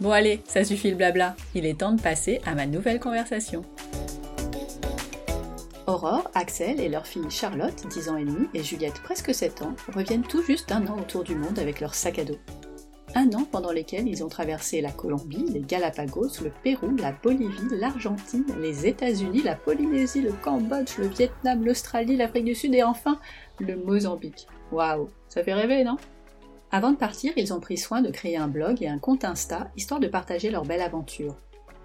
Bon allez, ça suffit le blabla, il est temps de passer à ma nouvelle conversation. Aurore, Axel et leur fille Charlotte, 10 ans et demi, et Juliette, presque 7 ans, reviennent tout juste un an autour du monde avec leur sac à dos. Un an pendant lesquels ils ont traversé la Colombie, les Galapagos, le Pérou, la Bolivie, l'Argentine, les États-Unis, la Polynésie, le Cambodge, le Vietnam, l'Australie, l'Afrique du Sud et enfin le Mozambique. Waouh, ça fait rêver, non? Avant de partir, ils ont pris soin de créer un blog et un compte Insta, histoire de partager leur belle aventure.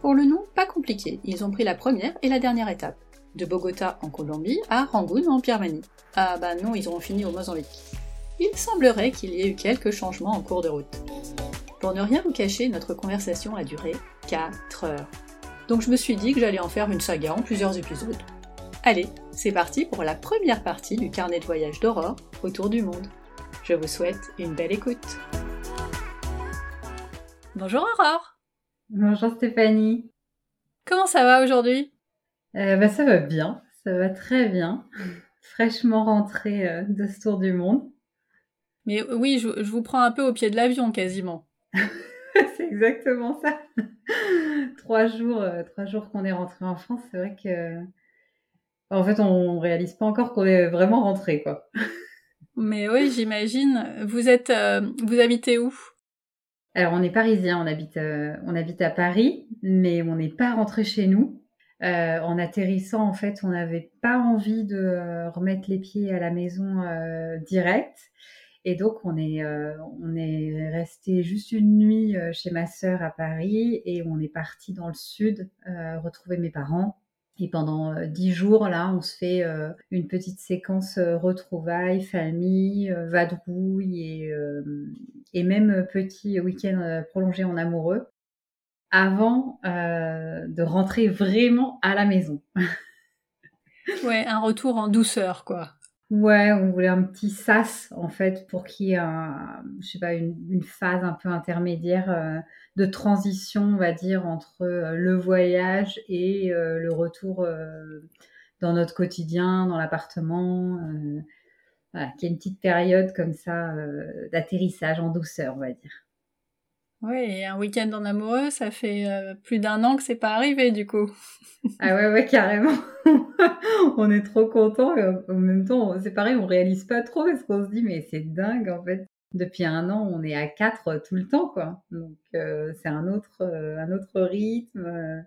Pour le nom, pas compliqué, ils ont pris la première et la dernière étape. De Bogota en Colombie à Rangoon en Birmanie. Ah bah non, ils ont fini au Mozambique. Il semblerait qu'il y ait eu quelques changements en cours de route. Pour ne rien vous cacher, notre conversation a duré 4 heures. Donc je me suis dit que j'allais en faire une saga en plusieurs épisodes. Allez, c'est parti pour la première partie du carnet de voyage d'Aurore autour du monde. Je vous souhaite une belle écoute. Bonjour Aurore. Bonjour Stéphanie. Comment ça va aujourd'hui? Euh, bah, Ça va bien, ça va très bien. Fraîchement rentrée euh, de ce tour du monde. Mais oui, je, vous prends un peu au pied de l'avion quasiment. c'est exactement ça. trois jours, euh, trois jours qu'on est rentré en France, c'est vrai que en fait on réalise pas encore qu'on est vraiment rentré quoi. Mais oui, j'imagine. Vous êtes, euh, vous habitez où? Alors, on est parisien, on habite, euh, on habite à Paris, mais on n'est pas rentré chez nous. Euh, en atterrissant, en fait, on n'avait pas envie de remettre les pieds à la maison direct. Et donc, on est, est resté juste une nuit chez ma sœur à Paris et on est parti dans le sud retrouver mes parents et pendant euh, dix jours, là, on se fait euh, une petite séquence euh, retrouvailles, famille, vadrouille et, et même petit week-end prolongé en amoureux avant de rentrer vraiment à la maison. ouais, un retour en douceur, quoi. Ouais, on voulait un petit sas en fait pour qu'il y ait un, je sais pas, une, phase un peu intermédiaire euh, de transition, on va dire, entre euh, le voyage et euh, le retour dans notre quotidien, dans l'appartement. voilà, qu'il y ait une petite période comme ça d'atterrissage en douceur, on va dire. Oui, un week-end en amoureux, ça fait euh, plus d'un an que c'est pas arrivé du coup. ah ouais, ouais, carrément. on est trop content et en même temps, c'est pareil, on réalise pas trop parce qu'on se dit mais c'est dingue en fait. Depuis un an, on est à quatre tout le temps quoi. Donc euh, c'est un autre, euh, un autre rythme.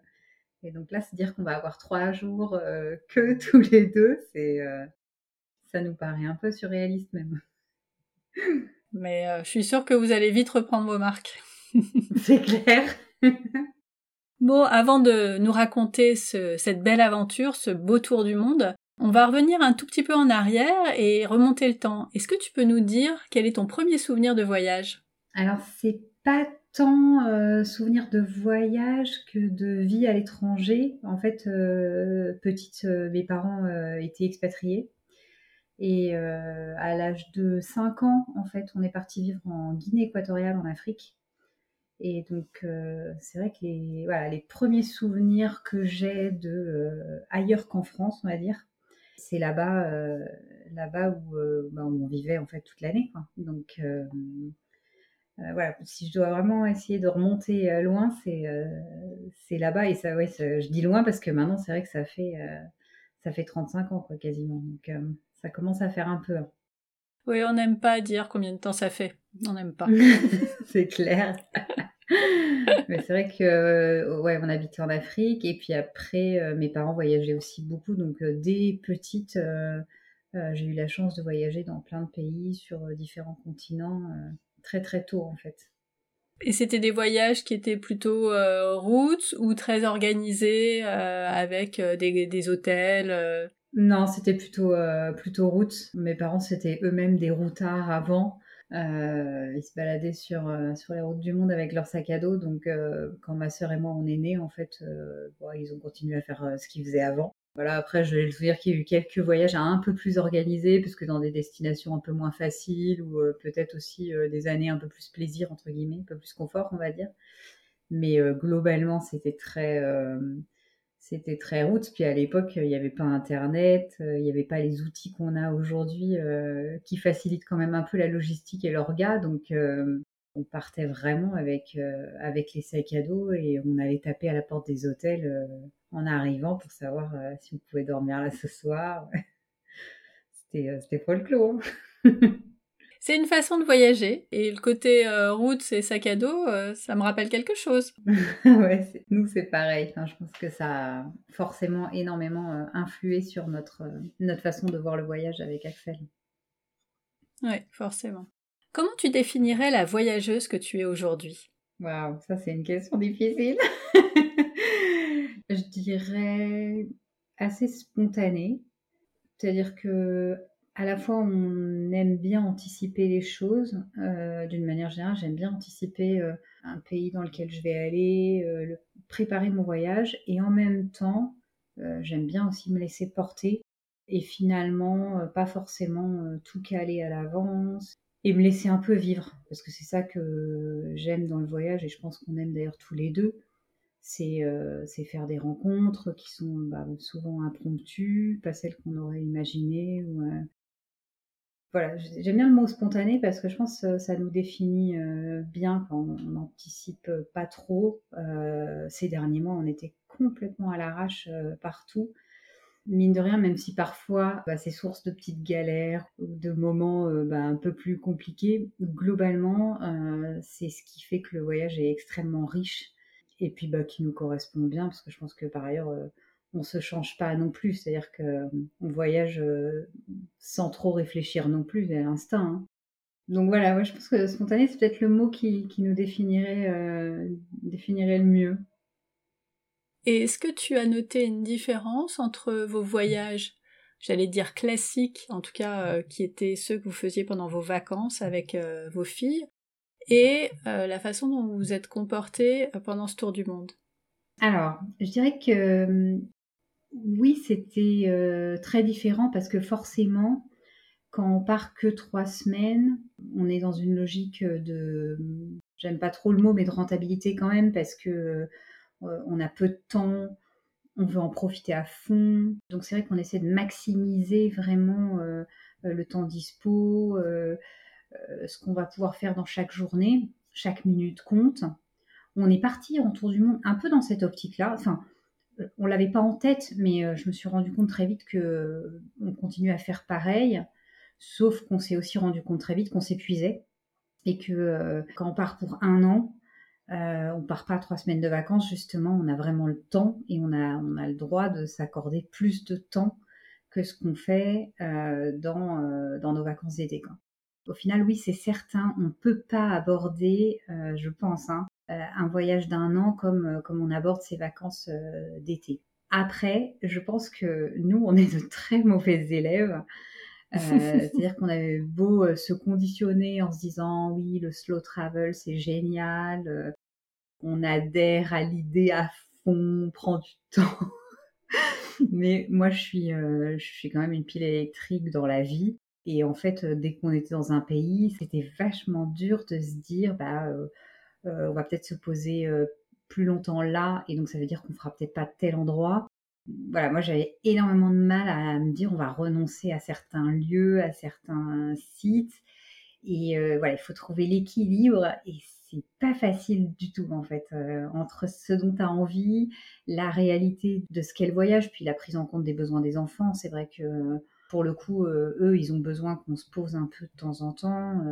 Et donc là, se dire qu'on va avoir trois jours que tous les deux, c'est, ça nous paraît un peu surréaliste même. Mais je suis sûre que vous allez vite reprendre vos marques. C'est clair. bon, avant de nous raconter cette belle aventure, ce beau tour du monde, on va revenir un tout petit peu en arrière et remonter le temps. Est-ce que tu peux nous dire quel est ton premier souvenir de voyage? Alors, c'est pas tant euh, souvenir de voyage que de vie à l'étranger. En fait, euh, petite, euh, mes parents étaient expatriés. Et à l'âge de 5 ans, en fait, on est parti vivre en Guinée équatoriale, en Afrique. Et donc, euh, c'est vrai que les, voilà, les premiers souvenirs que j'ai de euh, ailleurs qu'en France, on va dire, c'est là-bas, euh, là-bas où, bah, où, on vivait en fait toute l'année. Donc, voilà, si je dois vraiment essayer de remonter loin, c'est, c'est là-bas. Et ça, ouais, je dis loin parce que maintenant, c'est vrai que ça fait, ça fait 35 ans, quoi, quasiment. Donc, ça commence à faire un peu. Hein. Oui, on n'aime pas dire combien de temps ça fait. On n'aime pas. c'est clair. Mais c'est vrai que ouais, on habitait en Afrique et puis après, mes parents voyageaient aussi beaucoup. Donc dès petite, j'ai eu la chance de voyager dans plein de pays, sur différents continents, très très tôt en fait. Et c'était des voyages qui étaient plutôt routes ou très organisés avec des, des, hôtels Non, c'était plutôt, plutôt route. Mes parents, c'était eux-mêmes des routards avant. Euh, ils se baladaient sur, euh, sur les routes du monde avec leur sac à dos. Donc, euh, quand ma sœur et moi on est nés, en fait, ils ont continué à faire ce qu'ils faisaient avant. Voilà, après, je vais le dire qu'il y a eu quelques voyages un peu plus organisés, parce que dans des destinations un peu moins faciles, ou peut-être aussi des années un peu plus plaisir, entre guillemets, un peu plus confort, on va dire. Mais globalement, c'était très, c'était très route. Puis à l'époque, il n'y avait pas Internet, euh, il n'y avait pas les outils qu'on a aujourd'hui euh, qui facilitent quand même un peu la logistique et l'orga. Donc euh, on partait vraiment avec, avec les sacs à dos et on allait taper à la porte des hôtels en arrivant pour savoir si on pouvait dormir là ce soir. c'était, c'était folklore. C'est une façon de voyager. Et le côté euh, route et sac à dos, euh, ça me rappelle quelque chose. ouais, nous c'est pareil. je pense que ça a forcément énormément euh, influé sur notre, notre façon de voir le voyage avec Axel. Oui, forcément. Comment tu définirais la voyageuse que tu es aujourd'hui? Waouh, ça c'est une question difficile. Je dirais assez spontanée. C'est-à-dire que à la fois, on aime bien anticiper les choses. Euh, d'une manière générale, j'aime bien anticiper euh, un pays dans lequel je vais aller, euh, préparer mon voyage. Et en même temps, j'aime bien aussi me laisser porter et finalement, pas forcément tout caler à l'avance et me laisser un peu vivre. Parce que c'est ça que j'aime dans le voyage et je pense qu'on aime d'ailleurs tous les deux. C'est faire des rencontres qui sont bah, souvent impromptues, pas celles qu'on aurait imaginées, ou voilà, j'aime bien le mot spontané parce que je pense que ça nous définit euh, bien quand on n'anticipe pas trop. Euh, ces derniers mois, on était complètement à l'arrache euh, partout. Mine de rien, même si parfois bah, c'est source de petites galères ou de moments bah, un peu plus compliqués, globalement, c'est ce qui fait que le voyage est extrêmement riche et puis bah, qui nous correspond bien parce que je pense que par ailleurs, on se change pas non plus, c'est-à-dire que on voyage euh, sans trop réfléchir non plus, à l'instinct. Hein. Donc voilà, ouais, je pense que spontané, c'est peut-être le mot qui, nous définirait, euh, définirait le mieux. Et est-ce que tu as noté une différence entre vos voyages, j'allais dire classiques, en tout cas euh, qui étaient ceux que vous faisiez pendant vos vacances avec vos filles, et la façon dont vous vous êtes comporté pendant ce tour du monde? Alors, je dirais que oui, c'était euh, très différent parce que forcément, quand on part que trois semaines, on est dans une logique de, j'aime pas trop le mot, mais de rentabilité quand même parce que euh, on a peu de temps, on veut en profiter à fond. Donc c'est vrai qu'on essaie de maximiser vraiment euh, le temps dispo, ce qu'on va pouvoir faire dans chaque journée, chaque minute compte. On est parti en tour du monde un peu dans cette optique-là. Enfin, on l'avait pas en tête, mais euh, je me suis rendu compte très vite que euh, on continue à faire pareil, sauf qu'on s'est aussi rendu compte très vite qu'on s'épuisait et que euh, quand on part pour un an, on part pas trois semaines de vacances justement, on a vraiment le temps et on a on a le droit de s'accorder plus de temps que ce qu'on fait dans nos vacances d'été. Au final, oui, c'est certain, on peut pas aborder, je pense, hein, euh, un voyage d'un an comme, euh, comme on aborde ses vacances euh, d'été. Après, je pense que nous, on est de très mauvais élèves. C'est-à-dire qu'on avait beau se conditionner en se disant oui, le slow travel, c'est génial. on adhère à l'idée à fond, on prend du temps. Mais moi, je suis, je suis quand même une pile électrique dans la vie. Et en fait, dès qu'on était dans un pays, c'était vachement dur de se dire, bah, euh, on va peut-être se poser euh, plus longtemps là, et donc ça veut dire qu'on fera peut-être pas tel endroit. Voilà, moi j'avais énormément de mal à me dire on va renoncer à certains lieux, à certains sites. Et euh, voilà, il faut trouver l'équilibre et c'est pas facile du tout en fait entre ce dont tu as envie, la réalité de ce qu'est le voyage, puis la prise en compte des besoins des enfants. C'est vrai que pour le coup, eux, ils ont besoin qu'on se pose un peu de temps en temps.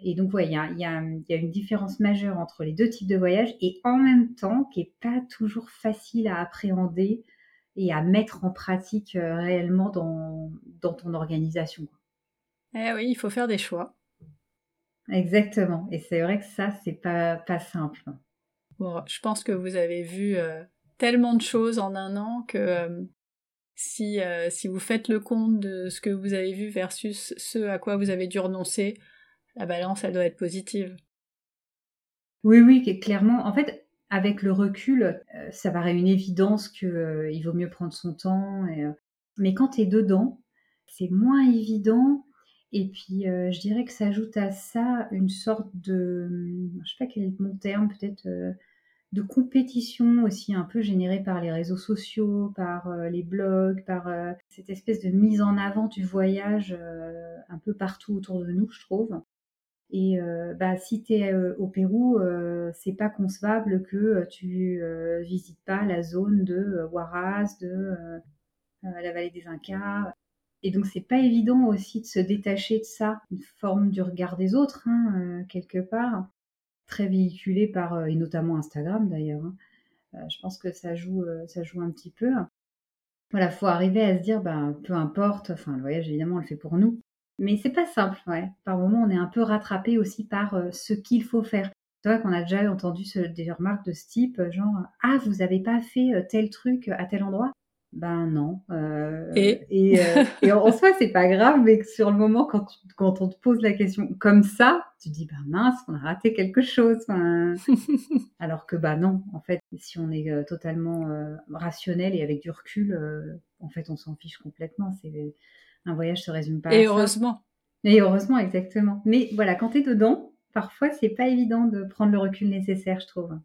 Et donc, ouais, il y a, y a, une différence majeure entre les deux types de voyages et en même temps qui n'est pas toujours facile à appréhender et à mettre en pratique euh, réellement dans, dans ton organisation. Eh oui, il faut faire des choix. Exactement. Et c'est vrai que ça, c'est pas, pas simple. Bon, je pense que vous avez vu euh, tellement de choses en un an que euh, si, si vous faites le compte de ce que vous avez vu versus ce à quoi vous avez dû renoncer, la balance, elle doit être positive. Oui, oui, clairement. En fait, avec le recul, euh, ça paraît une évidence qu'il euh, vaut mieux prendre son temps. Euh, mais quand tu es dedans, c'est moins évident. Et puis, je dirais que s'ajoute à ça une sorte de, je sais pas quel est mon terme, peut-être de compétition aussi un peu générée par les réseaux sociaux, par les blogs, par cette espèce de mise en avant du voyage un peu partout autour de nous, je trouve. Et euh, bah, si tu es euh, au Pérou, euh, c'est pas concevable que tu visites pas la zone de Huaraz, de la vallée des Incas. Et donc c'est pas évident aussi de se détacher de ça, une forme du regard des autres, hein, quelque part, très véhiculé par, et notamment Instagram d'ailleurs. Hein. je pense que ça joue, ça joue un petit peu. Voilà, faut arriver à se dire, ben, peu importe, enfin le voyage évidemment on le fait pour nous, mais c'est pas simple, ouais. Par moment, on est un peu rattrapé aussi par euh, ce qu'il faut faire. C'est vrai qu'on a déjà entendu des remarques de ce type, euh, genre Ah, vous avez pas fait euh, tel truc à tel endroit? Ben non. et? et, en soi, c'est pas grave, mais sur le moment, quand, quand on te pose la question comme ça, tu dis Ben mince, on a raté quelque chose. Alors que bah non, en fait, si on est totalement rationnel et avec du recul, en fait, on s'en fiche complètement. C'est un voyage se résume pas Et heureusement. Et heureusement, exactement. Mais voilà, quand tu es dedans, parfois, c'est pas évident de prendre le recul nécessaire, je trouve.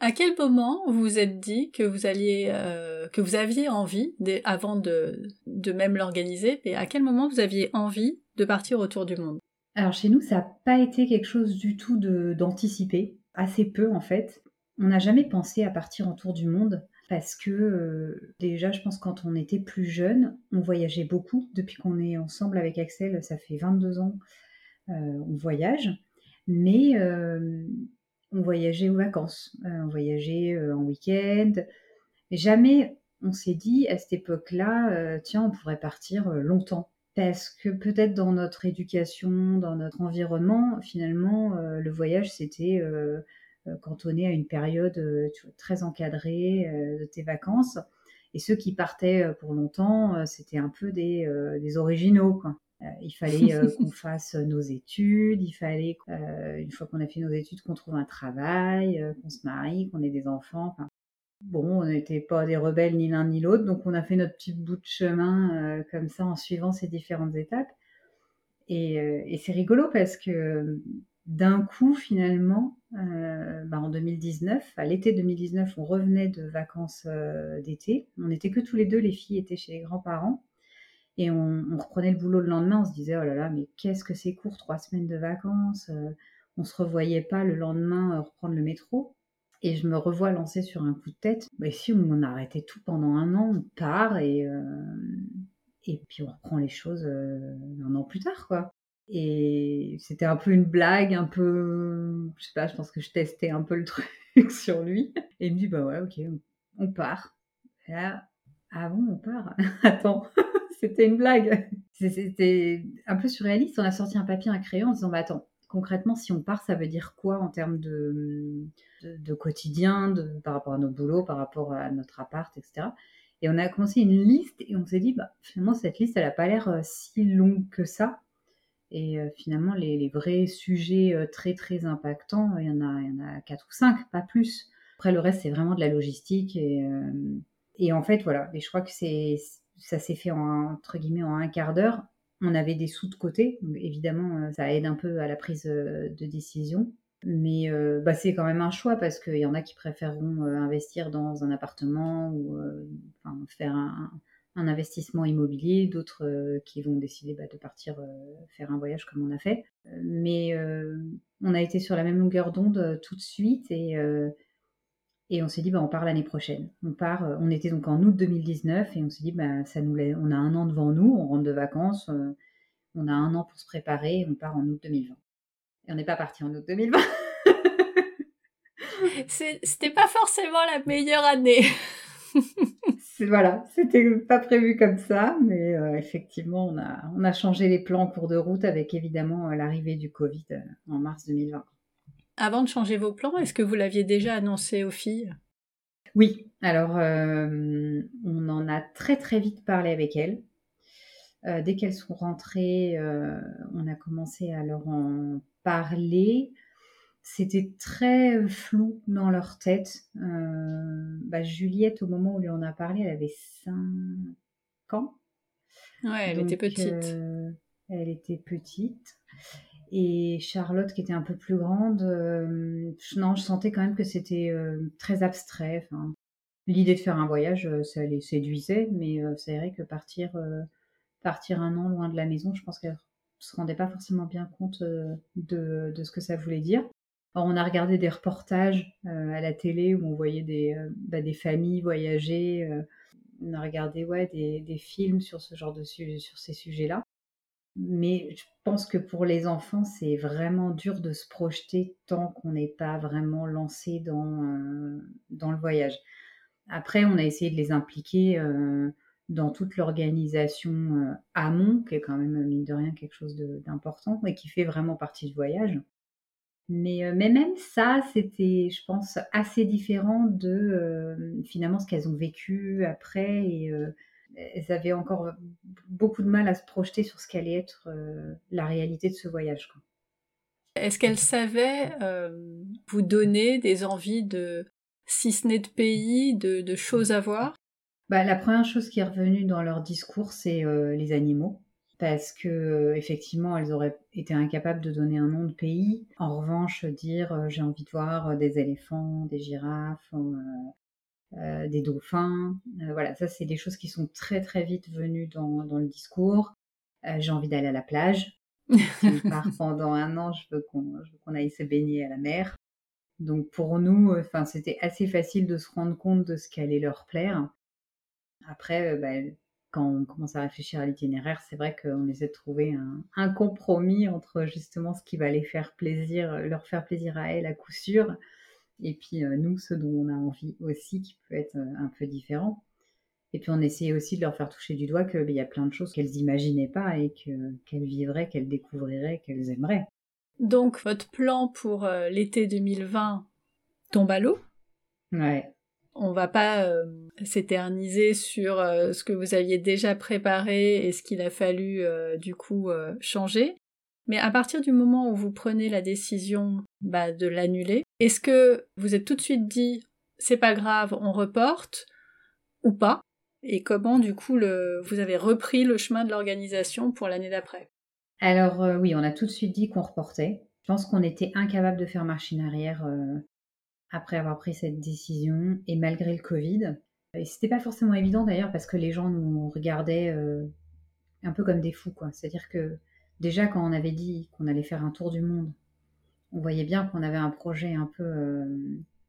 À quel moment vous vous êtes dit que vous alliez, euh, que vous aviez envie, avant de, de même l'organiser, et à quel moment vous aviez envie de partir autour du monde? Alors chez nous, ça n'a pas été quelque chose du tout d'anticiper, assez peu en fait. On n'a jamais pensé à partir autour du monde parce que euh, déjà, je pense quand on était plus jeune, on voyageait beaucoup. Depuis qu'on est ensemble avec Axel, ça fait 22 ans, euh, on voyage. Mais euh, on voyageait aux vacances, on voyageait en week-end. Jamais on s'est dit à cette époque-là, tiens, on pourrait partir longtemps. Parce que peut-être dans notre éducation, dans notre environnement, finalement, le voyage, c'était cantonné à une période euh, très encadrée euh, de tes vacances. Et ceux qui partaient pour longtemps, c'était un peu des, originaux. il fallait qu'on fasse nos études, il fallait, une fois qu'on a fait nos études, qu'on trouve un travail, qu'on se marie, qu'on ait des enfants. bon, on n'était pas des rebelles ni l'un ni l'autre, donc on a fait notre petit bout de chemin comme ça en suivant ces différentes étapes. et c'est rigolo parce que d'un coup, finalement, euh, bah, en 2019, à l'été 2019, on revenait de vacances euh, d'été. On n'était que tous les deux, les filles étaient chez les grands-parents. Et on, reprenait le boulot le lendemain, on se disait, oh là là, mais qu'est-ce que c'est court, trois semaines de vacances. On euh, on se revoyait pas le lendemain reprendre le métro. Et je me revois lancer sur un coup de tête. Bah, si on a arrêté tout pendant un an, on part et, et puis on reprend les choses un an plus tard, quoi. Et c'était un peu une blague, un peu, je sais pas, je pense que je testais un peu le truc sur lui. Et il me dit, bah ouais, ok, on part. Et là, ah bon, on part? Attends, c'était une blague. C'était un peu surréaliste. On a sorti un papier, un crayon en disant, bah attends, concrètement, si on part, ça veut dire quoi en termes de, de, quotidien, de, par rapport à notre boulot, par rapport à notre appart, etc. Et on a commencé une liste et on s'est dit, bah, finalement, cette liste, elle n'a pas l'air euh, si longue que ça. Et euh, finalement, les, vrais sujets euh, très très impactants, il y en a, il quatre ou cinq, pas plus. Après, le reste, c'est vraiment de la logistique. Et, euh, et en fait, voilà. Et je crois que c'est, ça s'est fait en, entre guillemets en un quart d'heure. On avait des sous de côté. évidemment, ça aide un peu à la prise de décision. Mais bah, c'est quand même un choix parce qu'il y en a qui préféreront investir dans un appartement ou faire un, un investissement immobilier, d'autres euh, qui vont décider bah, de partir euh, faire un voyage comme on a fait. Mais euh, on a été sur la même longueur d'onde tout de suite et, et on s'est dit bah, on part l'année prochaine. On part, on était donc en août 2019 et on s'est dit bah, ça nous on a un an devant nous, on rentre de vacances, on a un an pour se préparer, on part en août 2020. Et on n'est pas parti en août 2020. C'était pas forcément la meilleure année. voilà, c'était pas prévu comme ça, mais euh, effectivement, on a, on a changé les plans en cours de route avec évidemment euh, l'arrivée du Covid euh, en mars 2020. Avant de changer vos plans, est-ce que vous l'aviez déjà annoncé aux filles? Oui, alors on en a très très vite parlé avec elles. dès qu'elles sont rentrées, on a commencé à leur en parler c'était très flou dans leur tête. Euh, bah, Juliette, au moment où on lui en a parlé, elle avait 5 ans. Ouais, elle était petite. Euh, elle était petite. Et Charlotte, qui était un peu plus grande, euh, non, je sentais quand même que c'était très abstrait. L'idée de faire un voyage, ça les séduisait, mais c'est vrai que partir, partir un an loin de la maison, je pense qu'elle se rendait pas forcément bien compte de, de ce que ça voulait dire on a regardé des reportages euh, à la télé où on voyait des, euh, bah, familles voyager. Euh, on a regardé ouais, des, films sur ce genre de ces sujets-là. Mais je pense que pour les enfants, c'est vraiment dur de se projeter tant qu'on n'est pas vraiment lancé dans, le voyage. Après, on a essayé de les impliquer dans toute l'organisation amont, qui est quand même, mine de rien, quelque chose d'important, et qui fait vraiment partie du voyage. Mais, mais même ça, c'était, je pense, assez différent de finalement ce qu'elles ont vécu après. Et elles avaient encore beaucoup de mal à se projeter sur ce qu'allait être la réalité de ce voyage. Est-ce qu'elles savaient vous donner des envies de, si ce n'est de pays, de, de choses à voir? Bah, La première chose qui est revenue dans leur discours, c'est les animaux parce que euh, effectivement elles auraient été incapables de donner un nom de pays. En revanche, dire euh, j'ai envie de voir euh, des éléphants, des girafes, des dauphins, voilà, ça c'est des choses qui sont très très vite venues dans, le discours. j'ai envie d'aller à la plage. si je pars pendant un an, je veux qu'on aille se baigner à la mer. Donc pour nous, enfin c'était assez facile de se rendre compte de ce qui allait leur plaire. Après, bah, quand on commence à réfléchir à l'itinéraire, c'est vrai qu'on essaie de trouver un, compromis entre justement ce qui va les faire plaisir, leur faire plaisir à elles à coup sûr, et puis euh, nous, ce dont on a envie aussi, qui peut être euh, un peu différent. Et puis on essaie aussi de leur faire toucher du doigt qu'il ben, y a plein de choses qu'elles n'imaginaient pas et qu'elles vivraient, qu'elles découvriraient, qu'elles aimeraient. Donc votre plan pour euh, l'été 2020 tombe à l'eau? Ouais. On va pas euh, s'éterniser sur euh, ce que vous aviez déjà préparé et ce qu'il a fallu euh, du coup changer. Mais à partir du moment où vous prenez la décision bah, de l'annuler, est-ce que vous êtes tout de suite dit c'est pas grave, on reporte ou pas? Et comment du coup vous avez repris le chemin de l'organisation pour l'année d'après? Alors oui, on a tout de suite dit qu'on reportait. Je pense qu'on était incapable de faire marche arrière après avoir pris cette décision et malgré le Covid. Et c'était pas forcément évident d'ailleurs parce que les gens nous regardaient euh, un peu comme des fous, quoi. C'est-à-dire que déjà quand on avait dit qu'on allait faire un tour du monde, on voyait bien qu'on avait un projet un peu, euh,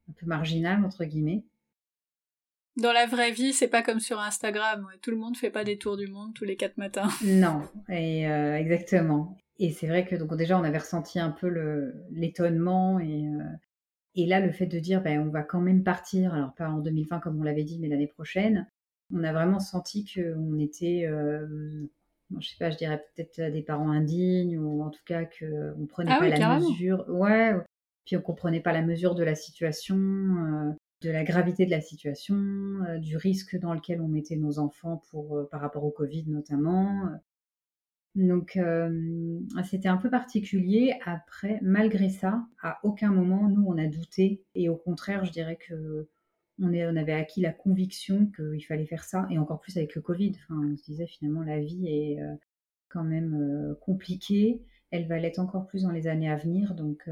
un peu marginal entre guillemets. Dans la vraie vie, c'est pas comme sur Instagram. Tout le monde fait pas des tours du monde tous les quatre matins. Non, et euh, exactement. Et c'est vrai que donc déjà on avait ressenti un peu l'étonnement et et là, le fait de dire, ben, on va quand même partir, alors pas en 2020 comme on l'avait dit, mais l'année prochaine, on a vraiment senti qu'on était, euh, je sais pas, je dirais peut-être des parents indignes, ou en tout cas qu'on ne prenait ah pas la mesure. Ouais, puis on comprenait pas la mesure de la situation, euh, de la gravité de la situation, euh, du risque dans lequel on mettait nos enfants pour, euh, par rapport au Covid notamment. Donc euh, c'était un peu particulier. Après, malgré ça, à aucun moment nous on a douté et au contraire, je dirais que on, avait acquis la conviction qu'il fallait faire ça et encore plus avec le Covid. Enfin, on se disait finalement la vie est euh, quand même euh, compliquée. Elle va l'être encore plus dans les années à venir, donc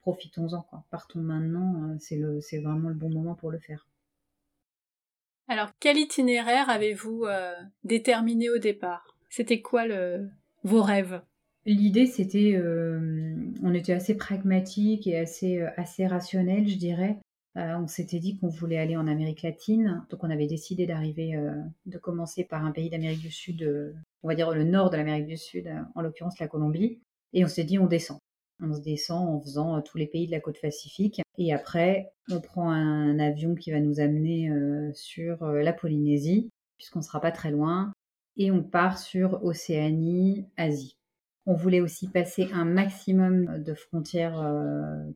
profitons-en. Partons maintenant, c'est vraiment le bon moment pour le faire. Alors, quel itinéraire avez-vous déterminé au départ? C'était quoi vos rêves? L'idée, c'était, euh, on était assez pragmatique et assez, euh, assez rationnel, je dirais. Euh, on s'était dit qu'on voulait aller en Amérique latine, donc on avait décidé d'arriver, de commencer par un pays d'Amérique du Sud, on va dire le nord de l'Amérique du Sud, en l'occurrence la Colombie, et on s'est dit on descend. On se descend en faisant tous les pays de la côte pacifique. Et après, on prend un avion qui va nous amener sur la Polynésie, puisqu'on ne sera pas très loin. Et on part sur Océanie, Asie. On voulait aussi passer un maximum de frontières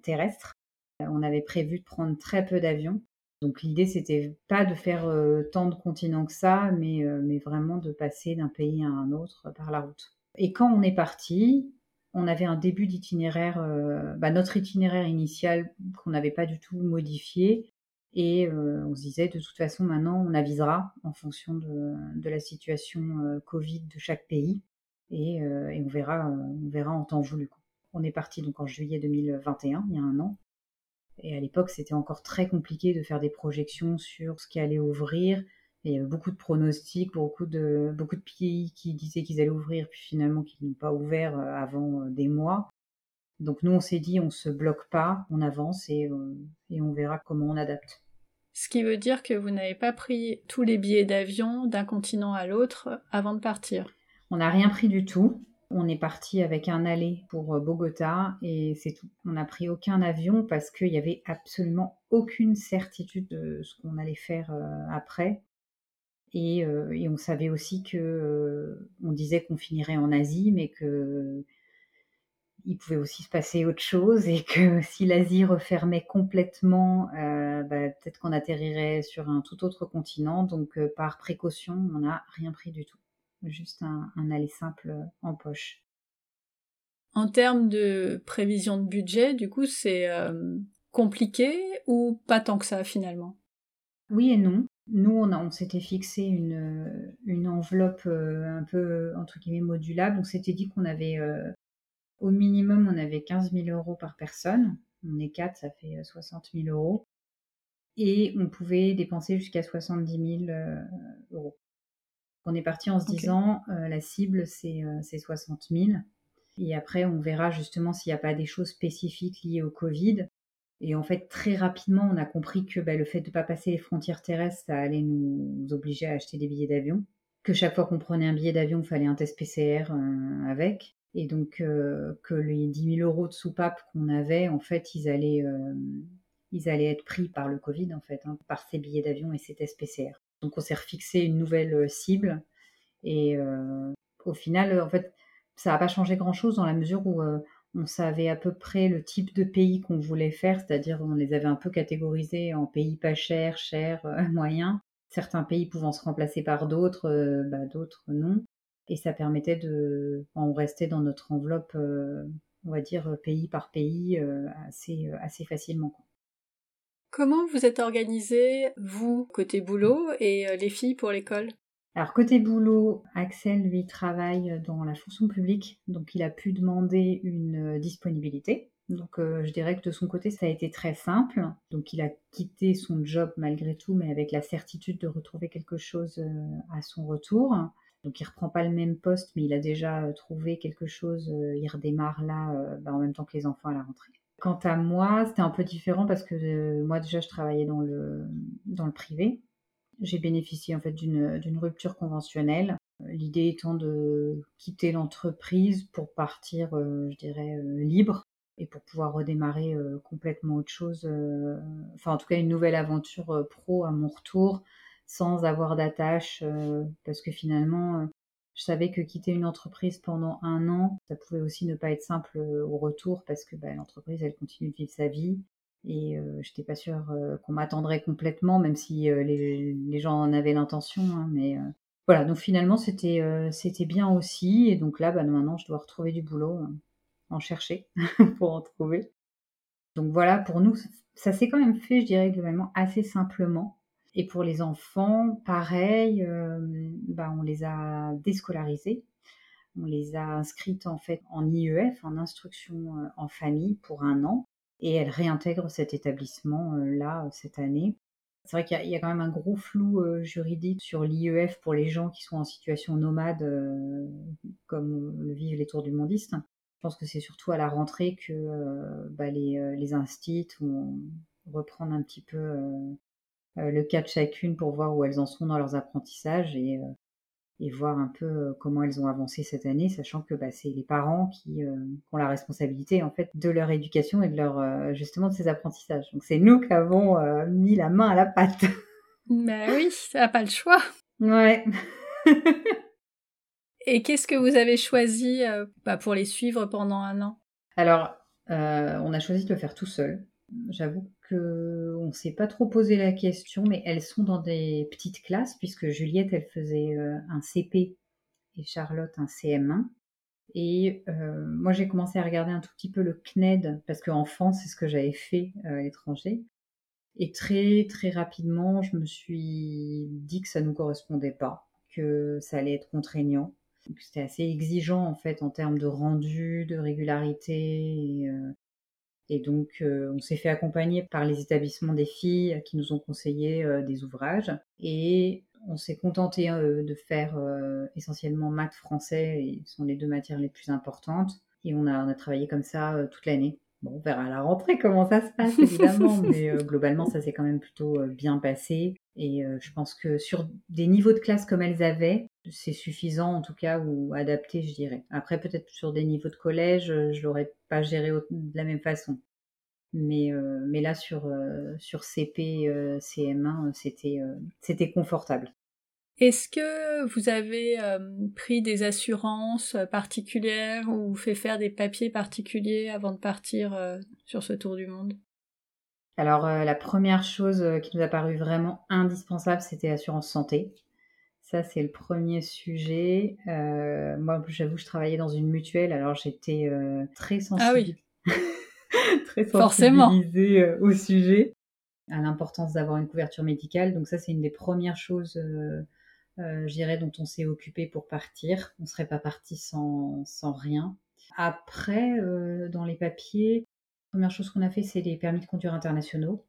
terrestres. On avait prévu de prendre très peu d'avions donc l'idée, c'était pas de faire euh, tant de continents que ça, mais, euh, mais vraiment de passer d'un pays à un autre par la route. Et quand on est parti, on avait un début d'itinéraire, euh, bah, notre itinéraire initial qu'on n'avait pas du tout modifié. Et on se disait, de toute façon, maintenant, on avisera en fonction de, la situation Covid de chaque pays. Et, et, on, verra, on verra en temps voulu. On est parti donc en juillet 2021, il y a un an. Et à l'époque, c'était encore très compliqué de faire des projections sur ce qui allait ouvrir. il y avait beaucoup de pronostics, beaucoup de, beaucoup de pays qui disaient qu'ils allaient ouvrir, puis finalement qu'ils n'ont pas ouvert euh, avant euh, des mois. Donc nous, on s'est dit, on se bloque pas, on avance et, euh, et on verra comment on adapte. Ce qui veut dire que vous n'avez pas pris tous les billets d'avion d'un continent à l'autre avant de partir. On n'a rien pris du tout. On est parti avec un aller pour euh, Bogota et c'est tout. On n'a pris aucun avion parce qu'il n'y avait absolument aucune certitude de ce qu'on allait faire euh, après. Euh, et, on savait aussi que on disait qu'on finirait en Asie, mais que il pouvait aussi se passer autre chose et que si l'Asie refermait complètement, bah, peut-être qu'on atterrirait sur un tout autre continent. Donc par précaution, on n'a rien pris du tout juste un, aller simple euh, en poche. En termes de prévision de budget, du coup, c'est euh, compliqué ou pas tant que ça finalement? Oui et non. Nous, on, s'était fixé une, une enveloppe euh, un peu, entre guillemets, modulable. On s'était dit qu'on avait, au minimum, on avait 15 000 euros par personne. On est quatre, ça fait 60 000 euros. Et on pouvait dépenser jusqu'à 70 000 euros. On est parti en se disant, euh, la cible, c'est 60 euh, 000. Et après, on verra justement s'il n'y a pas des choses spécifiques liées au Covid. Et en fait, très rapidement, on a compris que bah, le fait de ne pas passer les frontières terrestres, ça allait nous obliger à acheter des billets d'avion. Que chaque fois qu'on prenait un billet d'avion, il fallait un test PCR euh, avec. Et donc, que les 10 000 euros de soupape qu'on avait, en fait, ils allaient, ils allaient être pris par le Covid, en fait, hein, par ces billets d'avion et ces tests PCR. Donc on s'est refixé une nouvelle euh, cible. Et euh, au final, en fait, ça n'a pas changé grand-chose dans la mesure où euh, on savait à peu près le type de pays qu'on voulait faire, c'est-à-dire on les avait un peu catégorisés en pays pas chers, chers, moyens. Certains pays pouvant se remplacer par d'autres, bah, d'autres non. Et ça permettait de, on restait dans notre enveloppe, on va dire pays par pays, assez, assez facilement. Comment vous êtes organisé, vous, côté boulot, et euh, les filles pour l'école? Alors côté boulot, Axel lui travaille dans la fonction publique, donc il a pu demander une euh, disponibilité. Donc euh, je dirais que de son côté ça a été très simple. Donc il a quitté son job malgré tout, mais avec la certitude de retrouver quelque chose à son retour. Donc il reprend pas le même poste, mais il a déjà trouvé quelque chose. il redémarre là bah, en même temps que les enfants à la rentrée. Quant à moi, c'était un peu différent parce que euh, moi déjà je travaillais dans le, dans le privé. J'ai bénéficié en fait d'une rupture conventionnelle. L'idée étant de quitter l'entreprise pour partir, euh, je dirais, euh, libre et pour pouvoir redémarrer complètement autre chose. enfin, en tout cas, une nouvelle aventure pro à mon retour sans avoir d'attache parce que finalement, je savais que quitter une entreprise pendant un an, ça pouvait aussi ne pas être simple euh, au retour parce que bah, l'entreprise, elle continue de vivre sa vie. Et euh, je n'étais pas sûre euh, qu'on m'attendrait complètement, même si les, gens en avaient l'intention. Hein, mais voilà, donc finalement, c'était c'était bien aussi. Et donc là, bah, maintenant, je dois retrouver du boulot, en chercher pour en trouver. Donc voilà, pour nous, ça s'est quand même fait, je dirais, globalement assez simplement. Et pour les enfants, pareil, euh, bah, on les a déscolarisés. On les a inscrites en fait en IEF, en instruction euh, en famille, pour un an. Et elles réintègrent cet établissement euh, là cette année. C'est vrai qu'il y, a quand même un gros flou juridique sur l'IEF pour les gens qui sont en situation nomade, comme le vivent les tours du mondiste. Je pense que c'est surtout à la rentrée que bah, les, les instits vont reprendre un petit peu le cas de chacune pour voir où elles en sont dans leurs apprentissages et, euh, et voir un peu comment elles ont avancé cette année, sachant que bah, c'est les parents qui, ont la responsabilité en fait de leur éducation et de leur justement de ces apprentissages. Donc c'est nous qui avons mis la main à la pâte. Ben oui, ça n'a pas le choix. Ouais. et qu'est-ce que vous avez choisi bah, pour les suivre pendant un an? Alors, on a choisi de le faire tout seul. J'avoue qu'on ne s'est pas trop posé la question, mais elles sont dans des petites classes, puisque Juliette, elle faisait euh, un CP et Charlotte un CM1. Et euh, moi, j'ai commencé à regarder un tout petit peu le CNED, parce qu'enfant, c'est ce que j'avais fait euh, à l'étranger. Et très, très rapidement, je me suis dit que ça ne nous correspondait pas, que ça allait être contraignant. C'était assez exigeant, en fait, en termes de rendu, de régularité. Et donc, euh, on s'est fait accompagner par les établissements des filles qui nous ont conseillé euh, des ouvrages. Et on s'est contenté euh, de faire essentiellement maths français, et ce sont les deux matières les plus importantes. Et on a, on a travaillé comme ça toute l'année. Bon, on verra à la rentrée comment ça se passe, évidemment, mais globalement, ça s'est quand même plutôt bien passé. Et je pense que sur des niveaux de classe comme elles avaient, c'est suffisant en tout cas ou adapté, je dirais. Après, peut-être sur des niveaux de collège, je l'aurais pas géré de la même façon. Mais, euh, mais là, sur, euh, sur CP, euh, CM1, c'était, c'était confortable. Est-ce que vous avez pris des assurances particulières ou fait faire des papiers particuliers avant de partir sur ce tour du monde? Alors, la première chose qui nous a paru vraiment indispensable, c'était l'assurance santé. Ça, c'est le premier sujet. Euh, moi, j'avoue, je travaillais dans une mutuelle, alors j'étais euh, très sensible. Ah oui. très sensibilisée euh, au sujet, à l'importance d'avoir une couverture médicale. Donc ça, c'est une des premières choses, je dirais, dont on s'est occupé pour partir. On ne serait pas parti sans, sans rien. Après, dans les papiers, la première chose qu'on a fait, c'est les permis de conduire internationaux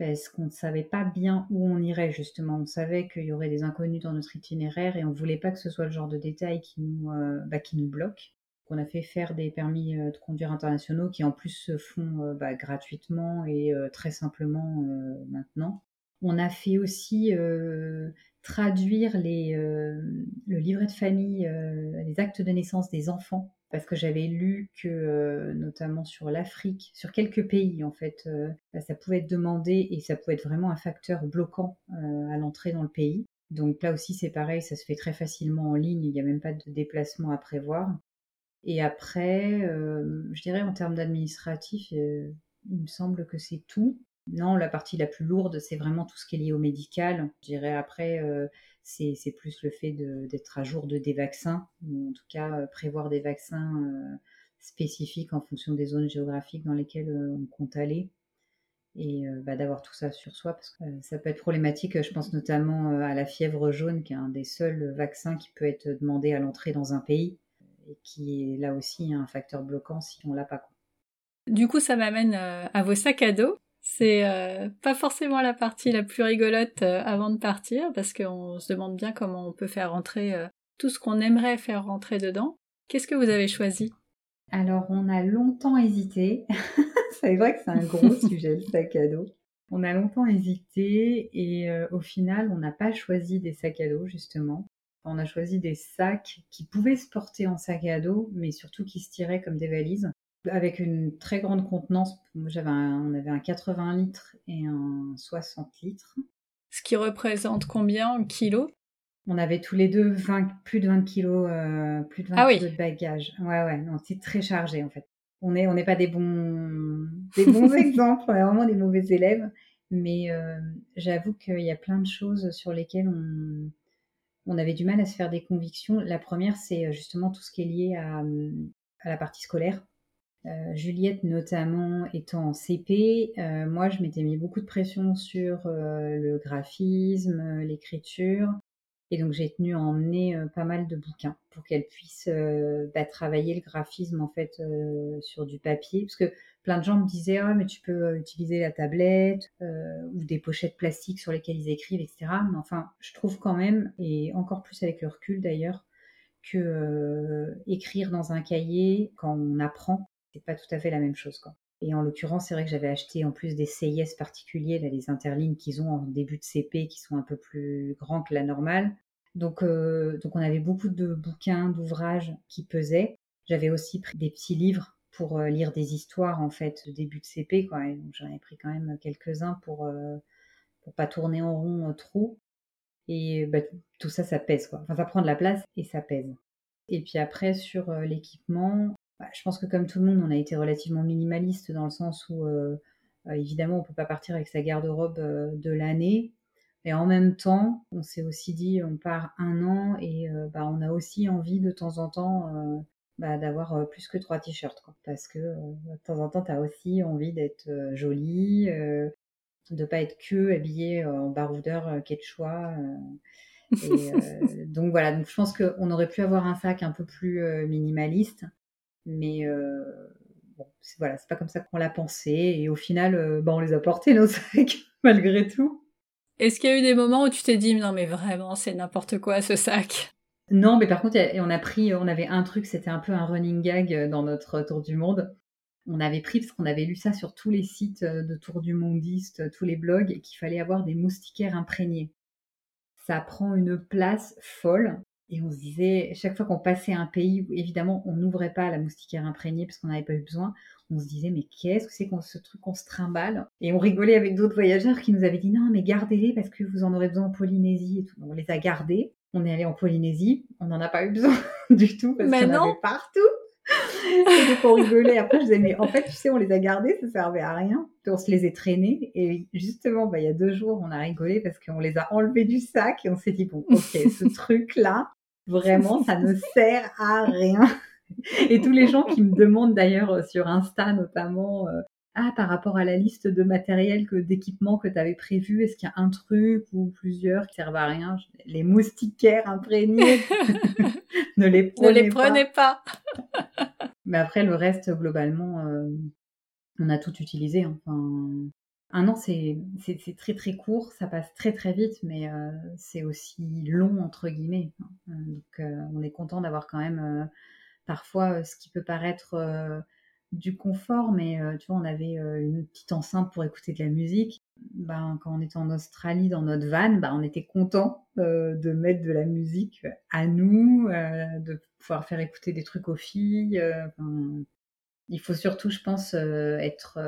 parce qu'on ne savait pas bien où on irait justement. On savait qu'il y aurait des inconnus dans notre itinéraire et on ne voulait pas que ce soit le genre de détail qui nous, euh, bah, bloque. On a fait faire des permis euh, de conduire internationaux qui en plus se font euh, bah, gratuitement et très simplement maintenant. On a fait aussi traduire le livret de famille, les actes de naissance des enfants parce que j'avais lu que, euh, notamment sur l'Afrique, sur quelques pays en fait, euh, bah, ça pouvait être demandé et ça pouvait être vraiment un facteur bloquant euh, à l'entrée dans le pays. Donc là aussi c'est pareil, ça se fait très facilement en ligne, il n'y a même pas de déplacement à prévoir. Et après, je dirais en termes d'administratif, il me semble que c'est tout. Non, la partie la plus lourde, c'est vraiment tout ce qui est lié au médical. Je dirais après, c'est plus le fait d'être à jour de des vaccins, ou en tout cas euh, prévoir des vaccins euh, spécifiques en fonction des zones géographiques dans lesquelles euh, on compte aller et bah, d'avoir tout ça sur soi parce que ça peut être problématique. Je pense notamment à la fièvre jaune, qui est un des seuls vaccins qui peut être demandé à l'entrée dans un pays et qui est là aussi un facteur bloquant si on l'a pas. Du coup, ça m'amène à vos sacs à dos. C'est euh, pas forcément la partie la plus rigolote euh, avant de partir parce qu'on se demande bien comment on peut faire rentrer euh, tout ce qu'on aimerait faire rentrer dedans. Qu'est-ce que vous avez choisi? Alors on a longtemps hésité. c'est vrai que c'est un gros sujet le sac à dos. On a longtemps hésité et au final on n'a pas choisi des sacs à dos justement. On a choisi des sacs qui pouvaient se porter en sac à dos mais surtout qui se tiraient comme des valises avec une très grande contenance. J'avais on avait un 80 litres et un 60 litres. Ce qui représente combien en kilos? On avait tous les deux 20, plus de 20 kilos, euh, plus de 20 ah kilos de bagages. Ouais, ouais, c'est très chargé en fait. On n'est on pas des bons, des bons exemples, on est vraiment des mauvais élèves. Mais euh, j'avoue qu'il y a plein de choses sur lesquelles on, on avait du mal à se faire des convictions. La première, c'est euh, justement tout ce qui est lié à, à la partie scolaire. Euh, Juliette notamment étant en CP, euh, moi je m'étais mis beaucoup de pression sur euh, le graphisme, l'écriture, et donc j'ai tenu à emmener pas mal de bouquins pour qu'elle puisse bah, travailler le graphisme en fait sur du papier, parce que plein de gens me disaient ah mais tu peux utiliser la tablette ou des pochettes plastiques sur lesquelles ils écrivent, etc. Mais enfin je trouve quand même, et encore plus avec le recul d'ailleurs, que écrire dans un cahier quand on apprend c'est pas tout à fait la même chose. Quoi. Et en l'occurrence, c'est vrai que j'avais acheté en plus des CIS particuliers, les interlignes qu'ils ont en début de CP, qui sont un peu plus grands que la normale. Donc, donc on avait beaucoup de bouquins, d'ouvrages qui pesaient. J'avais aussi pris des petits livres pour lire des histoires en fait de début de CP j'en ai pris quand même quelques-uns pour pour pas tourner en rond trop. Et bah, tout ça, ça pèse quoi. Enfin, ça prend de la place et ça pèse. Et puis après sur l'équipement, bah, je pense que comme tout le monde, on a été relativement minimaliste dans le sens où évidemment on peut pas partir avec sa garde-robe de l'année. Et en même temps, on s'est aussi dit, on part un an et bah, on a aussi envie de temps en temps bah, d'avoir plus que trois t-shirts. Parce que de temps en temps, tu as aussi envie d'être jolie, de ne pas être que habillée en baroudeur quechua. et, donc voilà, donc je pense qu'on aurait pu avoir un sac un peu plus minimaliste. Mais bon, c'est, voilà, c'est pas comme ça qu'on l'a pensé. Et au final, bah, on les a portés, nos sacs, malgré tout. Est-ce qu'il y a eu des moments où tu t'es dit, non mais vraiment, c'est n'importe quoi ce sac? Non, mais par contre, on a pris, on avait un truc, c'était un peu un running gag euh, dans notre tour du monde. On avait pris, parce qu'on avait lu ça sur tous les sites euh, de tour du mondiste, tous les blogs, qu'il fallait avoir des moustiquaires imprégnés. Ça prend une place folle. Et on se disait, chaque fois qu'on passait un pays, évidemment, on n'ouvrait pas la moustiquaire imprégnée parce qu'on n'avait pas eu besoin. On se disait, mais qu'est-ce que c'est qu'on ce truc qu'on se trimballe? Et on rigolait avec d'autres voyageurs qui nous avaient dit, non, mais gardez-les parce que vous en aurez besoin en Polynésie et tout. On les a gardés. On est allé en Polynésie, on n'en a pas eu besoin du tout parce qu'on avait partout. et donc on rigolait. Après, je disais, mais en fait, tu sais, on les a gardés, ça servait à rien. on se les est traînés. Et justement, bah, il y a deux jours, on a rigolé parce qu'on les a enlevés du sac et on s'est dit, bon, ok, ce truc-là, vraiment, ça ne sert à rien. Et tous les gens qui me demandent d'ailleurs sur Insta notamment, euh, ah, par rapport à la liste de matériel, que d'équipements que tu avais prévu, est-ce qu'il y a un truc ou plusieurs qui servent à rien? Les moustiquaires imprégnés, ne les prenez, ne les prenez pas. Mais après, le reste, globalement, euh, on a tout utilisé. Enfin, un an, c'est très très court, ça passe très très vite, mais euh, c'est aussi long, entre guillemets. Donc, euh, on est content d'avoir quand même parfois ce qui peut paraître du confort, mais euh, tu vois, on avait euh, une petite enceinte pour écouter de la musique. Ben, quand on était en Australie dans notre van, ben, on était content euh, de mettre de la musique à nous, de pouvoir faire écouter des trucs aux filles. il faut surtout, je pense, être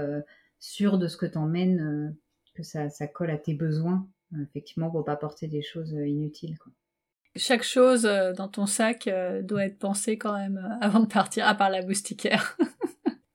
sûr de ce que t'emmènes, que ça, ça colle à tes besoins, effectivement, pour pas porter des choses inutiles. Quoi. Chaque chose dans ton sac doit être pensée quand même avant de partir, à part la moustiquaire.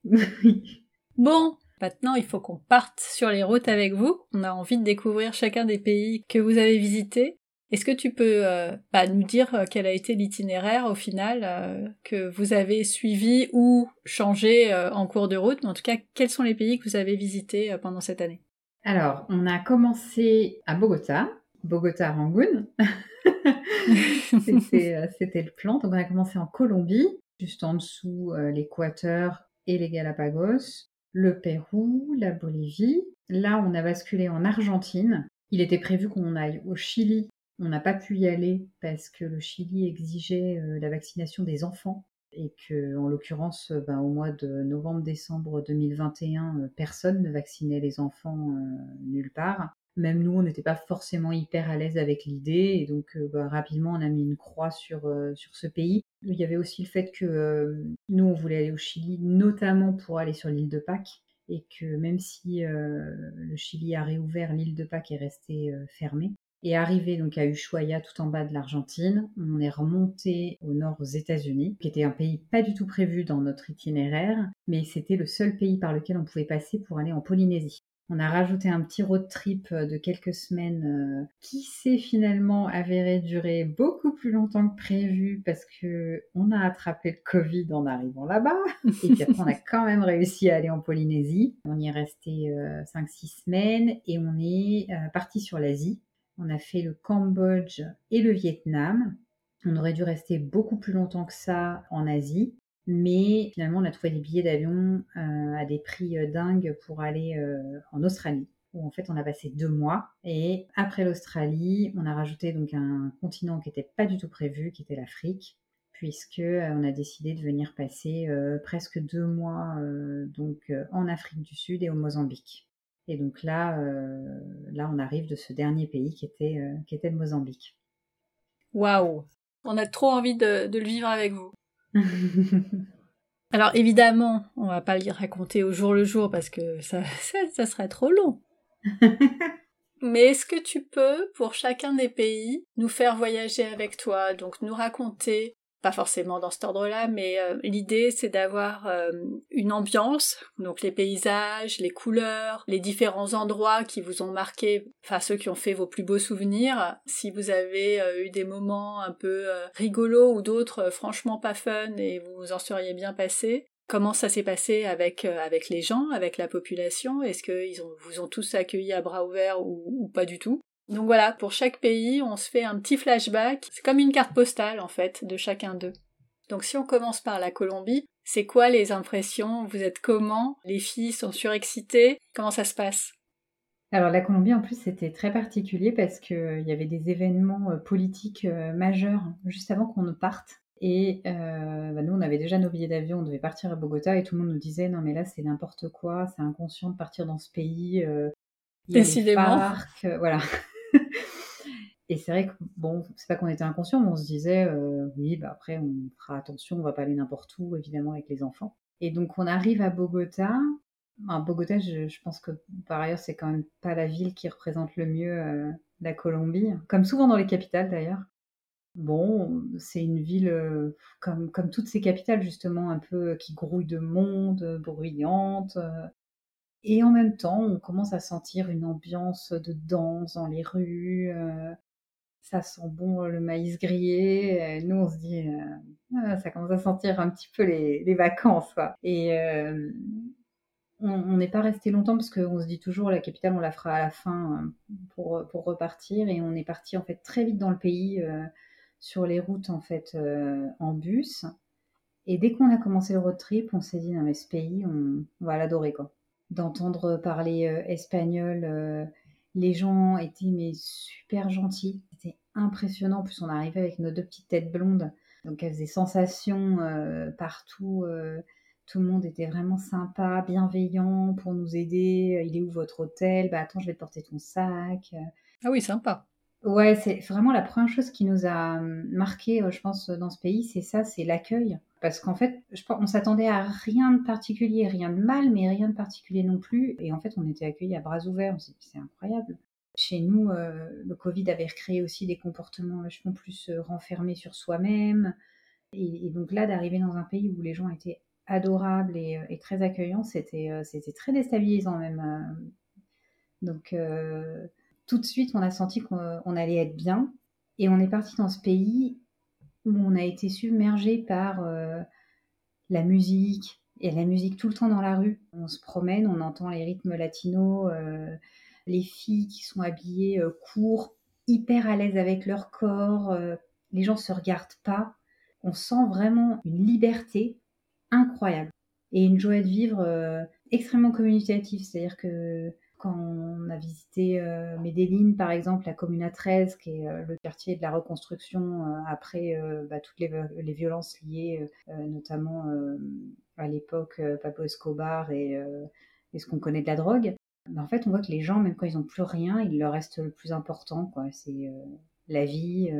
bon, maintenant il faut qu'on parte sur les routes avec vous. On a envie de découvrir chacun des pays que vous avez visités. Est-ce que tu peux euh, bah, nous dire euh, quel a été l'itinéraire au final euh, que vous avez suivi ou changé en cours de route? En tout cas, quels sont les pays que vous avez visités pendant cette année? Alors, on a commencé à Bogota, Bogota Rangoon. C'était le plan. Donc, on a commencé en Colombie, juste en dessous l'Équateur et les Galapagos, le Pérou, la Bolivie. Là, on a basculé en Argentine. Il était prévu qu'on aille au Chili. On n'a pas pu y aller parce que le Chili exigeait euh, la vaccination des enfants et que, en l'occurrence, euh, ben, au mois de novembre-décembre 2021, euh, personne ne vaccinait les enfants nulle part. Même nous, on n'était pas forcément hyper à l'aise avec l'idée, et donc ben, rapidement, on a mis une croix sur, sur ce pays. Il y avait aussi le fait que nous, on voulait aller au Chili, notamment pour aller sur l'île de Pâques, et que même si le Chili a réouvert, l'île de Pâques est restée fermée. Et arrivé donc à Ushuaia, tout en bas de l'Argentine, on est remonté au nord aux États-Unis, qui était un pays pas du tout prévu dans notre itinéraire, mais c'était le seul pays par lequel on pouvait passer pour aller en Polynésie. On a rajouté un petit road trip euh, de quelques semaines euh, qui s'est finalement avéré durer beaucoup plus longtemps que prévu parce que on a attrapé le Covid en arrivant là-bas. Et puis après, on a quand même réussi à aller en Polynésie. On y est resté 5-6 euh, semaines et on est parti sur l'Asie. On a fait le Cambodge et le Vietnam. On aurait dû rester beaucoup plus longtemps que ça en Asie. Mais finalement, on a trouvé des billets d'avion euh, à des prix euh, dingues pour aller euh, en Australie, où en fait on a passé deux mois. Et après l'Australie, on a rajouté donc un continent qui n'était pas du tout prévu, qui était l'Afrique, puisque on a décidé de venir passer presque deux mois donc en Afrique du Sud et au Mozambique. Et donc là, là, on arrive de ce dernier pays qui était, qui était le Mozambique. Waouh On a trop envie de, le vivre avec vous. Alors évidemment, on va pas le raconter au jour le jour parce que ça, ça serait trop long. Mais est-ce que tu peux, pour chacun des pays, nous faire voyager avec toi, donc nous raconter pas forcément dans cet ordre-là, mais euh, l'idée c'est d'avoir euh, une ambiance, donc les paysages, les couleurs, les différents endroits qui vous ont marqué, enfin ceux qui ont fait vos plus beaux souvenirs. Si vous avez euh, eu des moments un peu rigolos ou d'autres franchement pas fun et vous vous en seriez bien passé, comment ça s'est passé avec avec les gens, avec la population? Est-ce qu'ils vous ont tous accueillis à bras ouverts ou pas du tout? Donc voilà, pour chaque pays, on se fait un petit flashback. C'est comme une carte postale, en fait, de chacun d'eux. Donc si on commence par la Colombie, c'est quoi les impressions? Vous êtes comment? Les filles sont surexcitées? Comment ça se passe? Alors la Colombie en plus c'était très particulier parce qu'il euh, y avait des événements euh, politiques euh, majeurs juste avant qu'on ne parte. Et bah, nous on avait déjà nos billets d'avion, on devait partir à Bogota et tout le monde nous disait non mais là c'est n'importe quoi, c'est inconscient de partir dans ce pays. Décidément. voilà. Et c'est vrai que, bon, c'est pas qu'on était inconscient, mais on se disait, euh, oui, bah après, on fera attention, on va pas aller n'importe où, évidemment, avec les enfants. Et donc, on arrive à Bogota. À Bogota, je, pense que par ailleurs, c'est quand même pas la ville qui représente le mieux euh, la Colombie, comme souvent dans les capitales d'ailleurs. Bon, c'est une ville euh, comme, comme toutes ces capitales, justement, un peu qui grouille de monde, bruyante. Et en même temps, on commence à sentir une ambiance de danse dans les rues. Euh, ça sent bon le maïs grillé. nous, on se dit, euh, ah, ça commence à sentir un petit peu les, vacances. Et euh, on n'est pas resté longtemps parce qu'on se dit toujours la capitale, on la fera à la fin pour, pour repartir. Et on est parti en fait très vite dans le pays sur les routes en bus. Et dès qu'on a commencé le road trip, on s'est dit, non mais ce pays, on, on va l'adorer quoi d'entendre parler euh, espagnol. Euh, les gens étaient mais super gentils. C'était impressionnant. Plus, on arrivait avec nos deux petites têtes blondes. Donc, elles faisaient sensation euh, partout. tout le monde était vraiment sympa, bienveillant pour nous aider. Il est où votre hôtel? Bah attends, je vais te porter ton sac. Ah oui, sympa. Ouais, c'est vraiment la première chose qui nous a marqué, je pense, dans ce pays, c'est ça, c'est l'accueil. Parce qu'en fait, je pense, on s'attendait à rien de particulier, rien de mal, mais rien de particulier non plus. Et en fait, on était accueillis à bras ouverts. c'est incroyable. Chez nous, euh, le Covid avait recréé aussi des comportements vachement plus euh, renfermés sur soi-même. Et, donc là, d'arriver dans un pays où les gens étaient adorables et, euh, très accueillants, c'était c'était très déstabilisant même. Donc tout de suite, on a senti qu'on allait être bien. Et on est parti dans ce pays où on a été submergé par euh, la musique, et la musique tout le temps dans la rue. On se promène, on entend les rythmes latinos, euh, les filles qui sont habillées euh, hyper à l'aise avec leur corps, les gens se regardent pas. On sent vraiment une liberté incroyable et une joie de vivre extrêmement communicative. C'est-à-dire que quand on a visité euh, Medellin, par exemple, la Comuna 13, qui est euh, le quartier de la reconstruction euh, après bah, toutes les, violences liées, notamment à l'époque Pablo Escobar et, ce qu'on connaît de la drogue, bah, en fait, on voit que les gens, même quand ils n'ont plus rien, il leur reste le plus important. C'est la vie,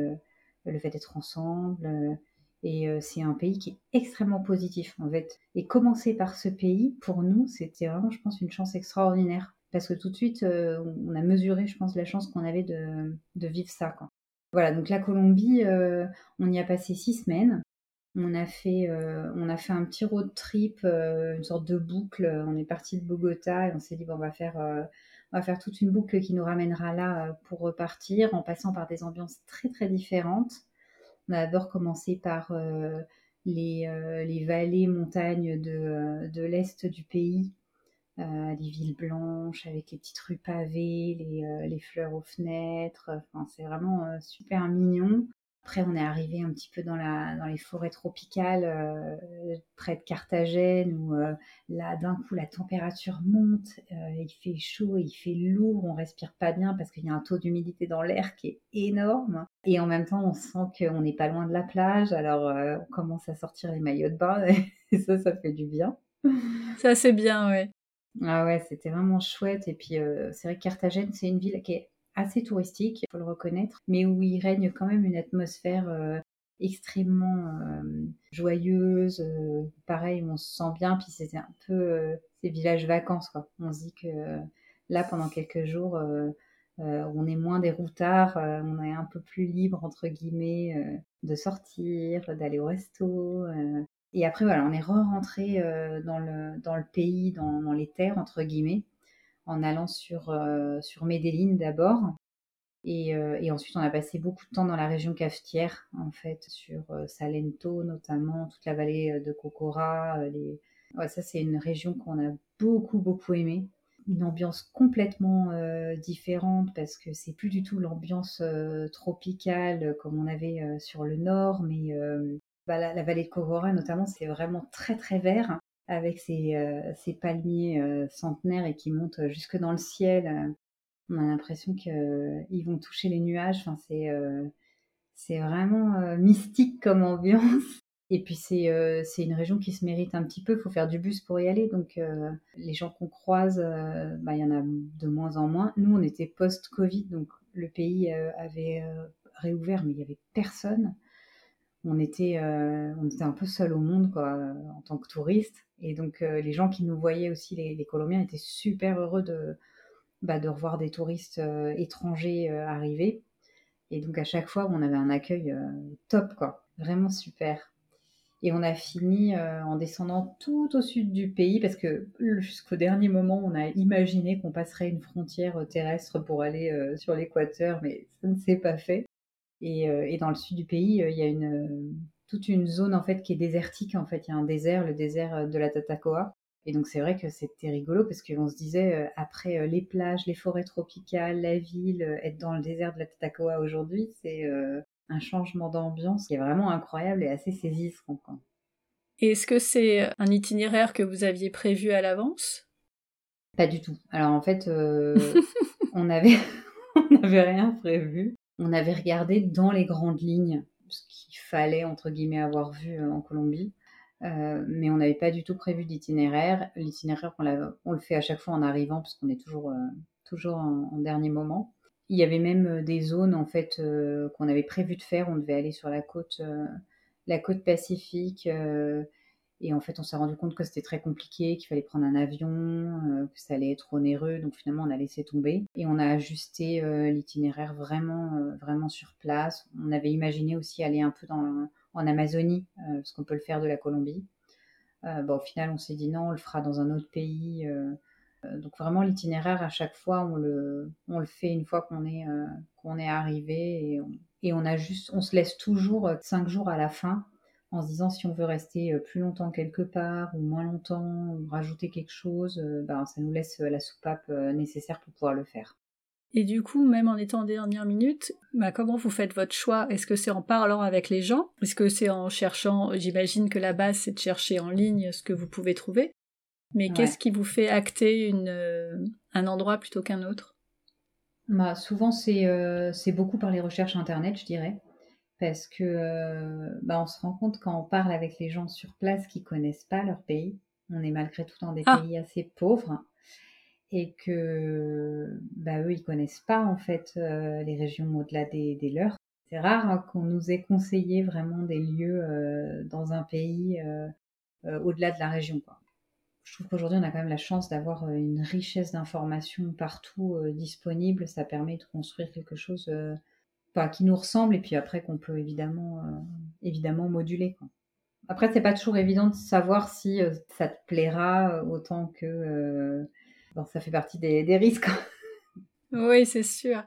le fait d'être ensemble. Et c'est un pays qui est extrêmement positif en fait. Et commencer par ce pays, pour nous, c'était vraiment, je pense, une chance extraordinaire parce que tout de suite, euh, on a mesuré, je pense, la chance qu'on avait de, vivre ça. Voilà, donc la Colombie, euh, on y a passé six semaines. On a fait, euh, on a fait un petit road trip, une sorte de boucle. On est parti de Bogota et on s'est dit, bon, on va faire, on va faire toute une boucle qui nous ramènera là pour repartir, en passant par des ambiances très très différentes. On a d'abord commencé par les, vallées, montagnes de l'est du pays, euh, les villes blanches avec les petites rues pavées, les, euh, les fleurs aux fenêtres. Enfin, c'est vraiment euh, super mignon. Après, on est arrivé un petit peu dans, la, dans les forêts tropicales près de Carthagène où là, d'un coup, la température monte, il fait chaud, il fait lourd, on respire pas bien parce qu'il y a un taux d'humidité dans l'air qui est énorme. Et en même temps, on sent qu'on n'est pas loin de la plage, alors on commence à sortir les maillots de bain et ça, ça fait du bien. Ça, c'est bien, ouais. Ah ouais, c'était vraiment chouette. Et puis, euh, c'est vrai que Carthagène, c'est une ville qui est assez touristique, il faut le reconnaître, mais où il règne quand même une atmosphère extrêmement joyeuse. pareil, on se sent bien, puis c'était un peu ces villages vacances, quoi. On se dit que là, pendant quelques jours, on est moins des routards, on est un peu plus libre, entre guillemets, de sortir, d'aller au resto. Et après, voilà, on est re-rentré dans, le, dans le pays, dans, dans, les terres, entre guillemets, en allant sur, sur Medellin d'abord. Et, et, ensuite, on a passé beaucoup de temps dans la région cafetière, en fait, sur Salento notamment, toute la vallée de Cocora. Les... Ouais, ça, c'est une région qu'on a beaucoup, beaucoup aimée une ambiance complètement euh, différente parce que c'est plus du tout l'ambiance euh, tropicale euh, comme on avait sur le nord, mais bah, la, vallée de Cogora notamment, c'est vraiment très très vert avec ces, ces palmiers centenaires et qui montent jusque dans le ciel. On a l'impression qu'ils vont toucher les nuages. Enfin, c'est c'est vraiment mystique comme ambiance. Et puis euh, c'est une région qui se mérite un petit peu, il faut faire du bus pour y aller. Donc euh, les gens qu'on croise, euh, bah, il y en a de moins en moins. Nous, on était post-Covid, donc le pays avait réouvert, mais il n'y avait personne. On était, on était un peu seul au monde quoi, en tant que touristes. Et donc les gens qui nous voyaient aussi, les, Colombiens, étaient super heureux de, bah, de revoir des touristes étrangers arriver. Et donc à chaque fois, on avait un accueil top, quoi. Vraiment super. Et on a fini euh, en descendant tout au sud du pays parce que jusqu'au dernier moment, on a imaginé qu'on passerait une frontière euh, terrestre pour aller euh, sur l'équateur, mais ça ne s'est pas fait. Et, et, dans le sud du pays, il y a une, toute une zone en fait qui est désertique. En fait, il y a un désert, le désert de la Tatacoa. Et donc c'est vrai que c'était rigolo parce qu'on se disait après les plages, les forêts tropicales, la ville, être dans le désert de la Tatacoa aujourd'hui, c'est un changement d'ambiance qui est vraiment incroyable et assez saisissant. Est-ce que c'est un itinéraire que vous aviez prévu à l'avance? Pas du tout. Alors en fait, euh, on n'avait on rien prévu. On avait regardé dans les grandes lignes ce qu'il fallait entre guillemets avoir vu euh, en Colombie. Euh, mais on n'avait pas du tout prévu d'itinéraire. L'itinéraire, on, le fait à chaque fois en arrivant, parce qu'on est toujours, toujours en, dernier moment. Il y avait même euh, des zones en fait euh, qu'on avait prévu de faire. On devait aller sur la côte, euh, la côte pacifique. Et en fait, on s'est rendu compte que c'était très compliqué, qu'il fallait prendre un avion, que ça allait être onéreux. Donc finalement, on a laissé tomber et on a ajusté l'itinéraire vraiment, vraiment sur place. On avait imaginé aussi aller un peu dans, en Amazonie, parce qu'on peut le faire de la Colombie. Bon, au final, on s'est dit non, on le fera dans un autre pays. Euh, donc vraiment l'itinéraire à chaque fois on le, on le fait une fois qu'on est, euh, qu'on est arrivé et on, et on a on se laisse toujours euh, cinq jours à la fin en se disant si on veut rester plus longtemps quelque part ou moins longtemps ou rajouter quelque chose, ben, ça nous laisse la soupape nécessaire pour pouvoir le faire. Et du coup, même en étant en dernière minute, bah, comment vous faites votre choix? Est-ce que c'est en parlant avec les gens? Est-ce que c'est en cherchant J'imagine que la base, c'est de chercher en ligne ce que vous pouvez trouver? Mais qu'est-ce qui vous fait acter une, euh, un endroit plutôt qu'un autre? Bah, Souvent, euh, c'est beaucoup par les recherches Internet, je dirais. Parce que euh, bah, on se rend compte quand on parle avec les gens sur place qui connaissent pas leur pays, on est malgré tout dans des ah! pays assez pauvres, et que bah, eux, ils connaissent pas en fait les régions au-delà des, des, leurs. C'est rare hein, qu'on nous ait conseillé vraiment des lieux dans un pays au-delà de la région. Quoi je trouve qu'aujourd'hui, on a quand même la chance d'avoir euh, une richesse d'informations partout euh, disponible. Ça permet de construire quelque chose euh, qui nous ressemble et puis après qu'on peut évidemment, évidemment moduler. Quoi. Après, c'est pas toujours évident de savoir si ça te plaira autant que ça fait partie des, des risques. oui, c'est sûr.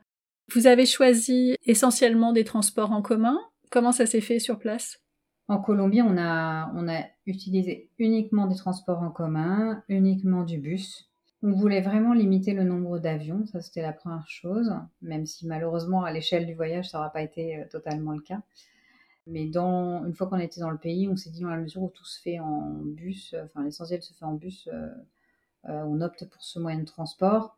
Vous avez choisi essentiellement des transports en commun. Comment ça s'est fait sur place? En Colombie, on a, on a utilisé uniquement des transports en commun, uniquement du bus. On voulait vraiment limiter le nombre d'avions, ça c'était la première chose, même si malheureusement à l'échelle du voyage ça n'aura pas été euh, totalement le cas. Mais dans, une fois qu'on était dans le pays, on s'est dit dans la mesure où tout se fait en bus, euh, enfin l'essentiel se fait en bus, euh, on opte pour ce moyen de transport.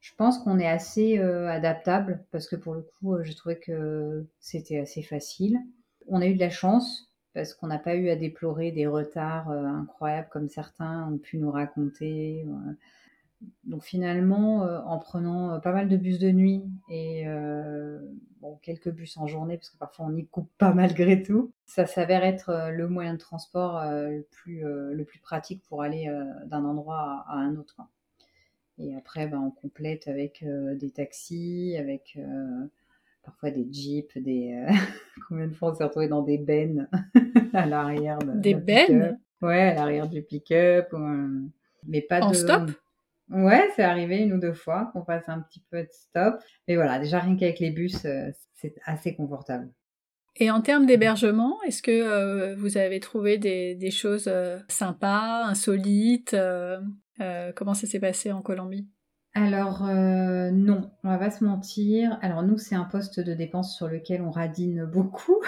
Je pense qu'on est assez adaptable parce que pour le coup, j'ai trouvé que c'était assez facile on a eu de la chance parce qu'on n'a pas eu à déplorer des retards euh, incroyables comme certains ont pu nous raconter. Donc finalement, en prenant pas mal de bus de nuit et quelques bus en journée, parce que parfois on y coupe pas malgré tout, ça s'avère être le moyen de transport le, plus, le plus pratique pour aller d'un endroit à, un autre. Et après, ben, on complète avec des taxis, avec parfois des jeeps, des. Combien de fois on s'est retrouvé dans des bennes à l'arrière de, Des bennes? Ouais, à l'arrière du pick-up. Mais pas en de. stop? Ouais, c'est arrivé une ou deux fois qu'on fasse un petit peu de stop. Mais voilà, déjà rien qu'avec les bus, c'est assez confortable. Et en termes d'hébergement, est-ce que vous avez trouvé des, des choses sympas, insolites Comment ça s'est passé en Colombie? Alors euh, non, on va pas se mentir. Alors nous, c'est un poste de dépense sur lequel on radine beaucoup.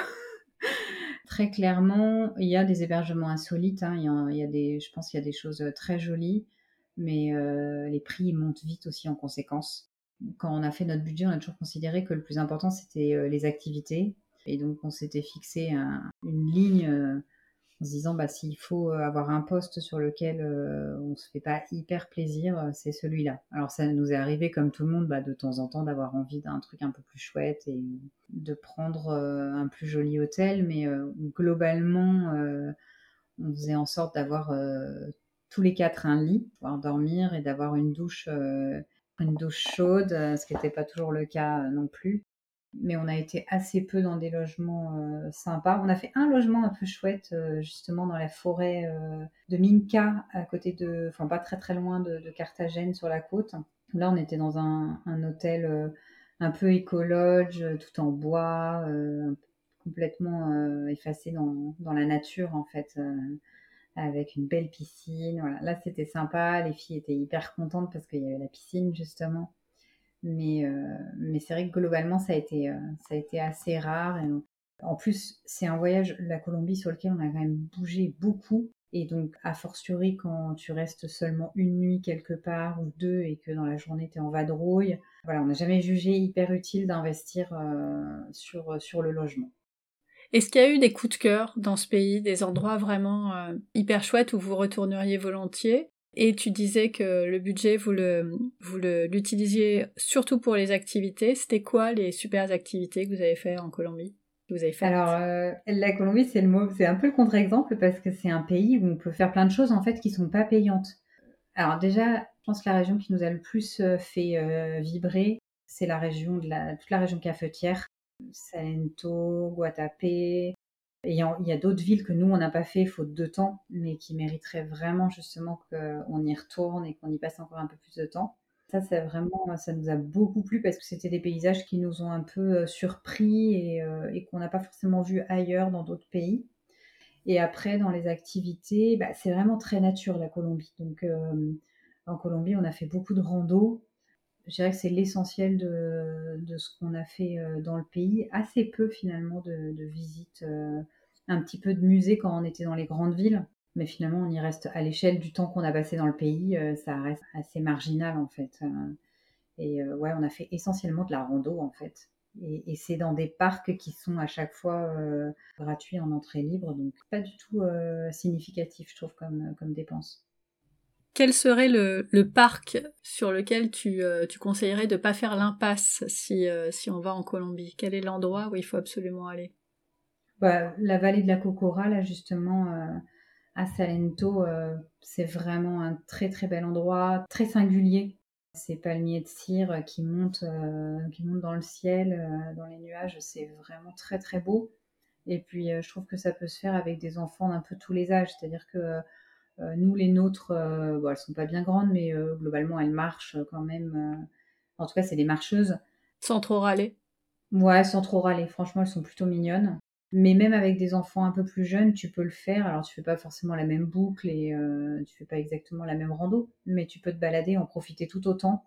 très clairement, il y a des hébergements insolites. Hein. Il, y a, des, je pense qu'il y a des choses très jolies, mais euh, les prix montent vite aussi en conséquence. Quand on a fait notre budget, on a toujours considéré que le plus important c'était euh, les activités, et donc on s'était fixé une ligne en se disant bah, s'il faut euh, avoir un poste sur lequel euh, on se fait pas hyper plaisir, euh, c'est celui-là. Alors ça nous est arrivé comme tout le monde bah, de temps en temps d'avoir envie d'un truc un peu plus chouette et de prendre un plus joli hôtel, mais globalement on faisait en sorte d'avoir tous les quatre un lit, pouvoir dormir et d'avoir une douche, une douche chaude, ce qui n'était pas toujours le cas non plus mais on a été assez peu dans des logements euh, sympas. On a fait un logement un peu chouette, euh, justement dans la forêt euh, de Minca, à côté de, enfin pas très très loin de, de Carthagène sur la côte. Là, on était dans un, hôtel un peu écologe, tout en bois, complètement effacé dans, dans, la nature en fait, avec une belle piscine. Voilà. Là, c'était sympa. Les filles étaient hyper contentes parce qu'il y avait la piscine justement. Mais, euh, mais c'est vrai que globalement, ça a été, euh, ça a été assez rare. En plus, c'est un voyage, la Colombie, sur lequel on a quand même bougé beaucoup. Et donc, a fortiori, quand tu restes seulement une nuit quelque part ou deux et que dans la journée, tu es en vadrouille, voilà, on n'a jamais jugé hyper utile d'investir euh, sur, sur le logement. Est-ce qu'il y a eu des coups de cœur dans ce pays, des endroits vraiment hyper chouettes où vous retourneriez volontiers? Et tu disais que le budget, vous le, vous l'utilisiez surtout pour les activités. C'était quoi les super activités que vous avez fait en Colombie vous avez fait Alors, euh, la Colombie, c'est le mot, c'est un peu le contre-exemple parce que c'est un pays où on peut faire plein de choses en fait qui sont pas payantes. Alors déjà, je pense que la région qui nous a le plus euh, fait euh, vibrer, c'est la région de la, toute la région cafetière, Salento, Guatapé, il y a, d'autres villes que nous, on n'a pas fait faute de temps, mais qui mériteraient vraiment justement qu'on y retourne et qu'on y passe encore un peu plus de temps. Ça, c'est vraiment, ça nous a beaucoup plu parce que c'était des paysages qui nous ont un peu euh, surpris et, euh, et qu'on n'a pas forcément vu ailleurs dans d'autres pays. Et après, dans les activités, bah, c'est vraiment très nature la Colombie. Donc, euh, en Colombie, on a fait beaucoup de rando je dirais que c'est l'essentiel de, de, ce qu'on a fait euh, dans le pays. Assez peu finalement de, de visites, euh, un petit peu de musées quand on était dans les grandes villes. Mais finalement, on y reste à l'échelle du temps qu'on a passé dans le pays, euh, ça reste assez marginal en fait. Et ouais, on a fait essentiellement de la rando en fait. Et, et c'est dans des parcs qui sont à chaque fois gratuits en entrée libre, donc pas du tout significatif, je trouve, comme, comme dépense. Quel serait le, parc sur lequel tu, euh, conseillerais de ne pas faire l'impasse si, euh, si on va en Colombie? Quel est l'endroit où il faut absolument aller? Bah, La vallée de la Cocora, là justement, euh, à Salento, c'est vraiment un très très bel endroit, très singulier. Ces palmiers de cire qui montent, qui montent dans le ciel, dans les nuages, c'est vraiment très très beau. Et puis je trouve que ça peut se faire avec des enfants d'un peu tous les âges, c'est-à-dire que nous, les nôtres, euh, bon, elles sont pas bien grandes, mais euh, globalement, elles marchent quand même. En tout cas, c'est des marcheuses. Sans trop râler. Ouais, sans trop râler. Franchement, elles sont plutôt mignonnes. Mais même avec des enfants un peu plus jeunes, tu peux le faire. Alors, tu fais pas forcément la même boucle et euh, tu fais pas exactement la même rando, mais tu peux te balader, en profiter tout autant.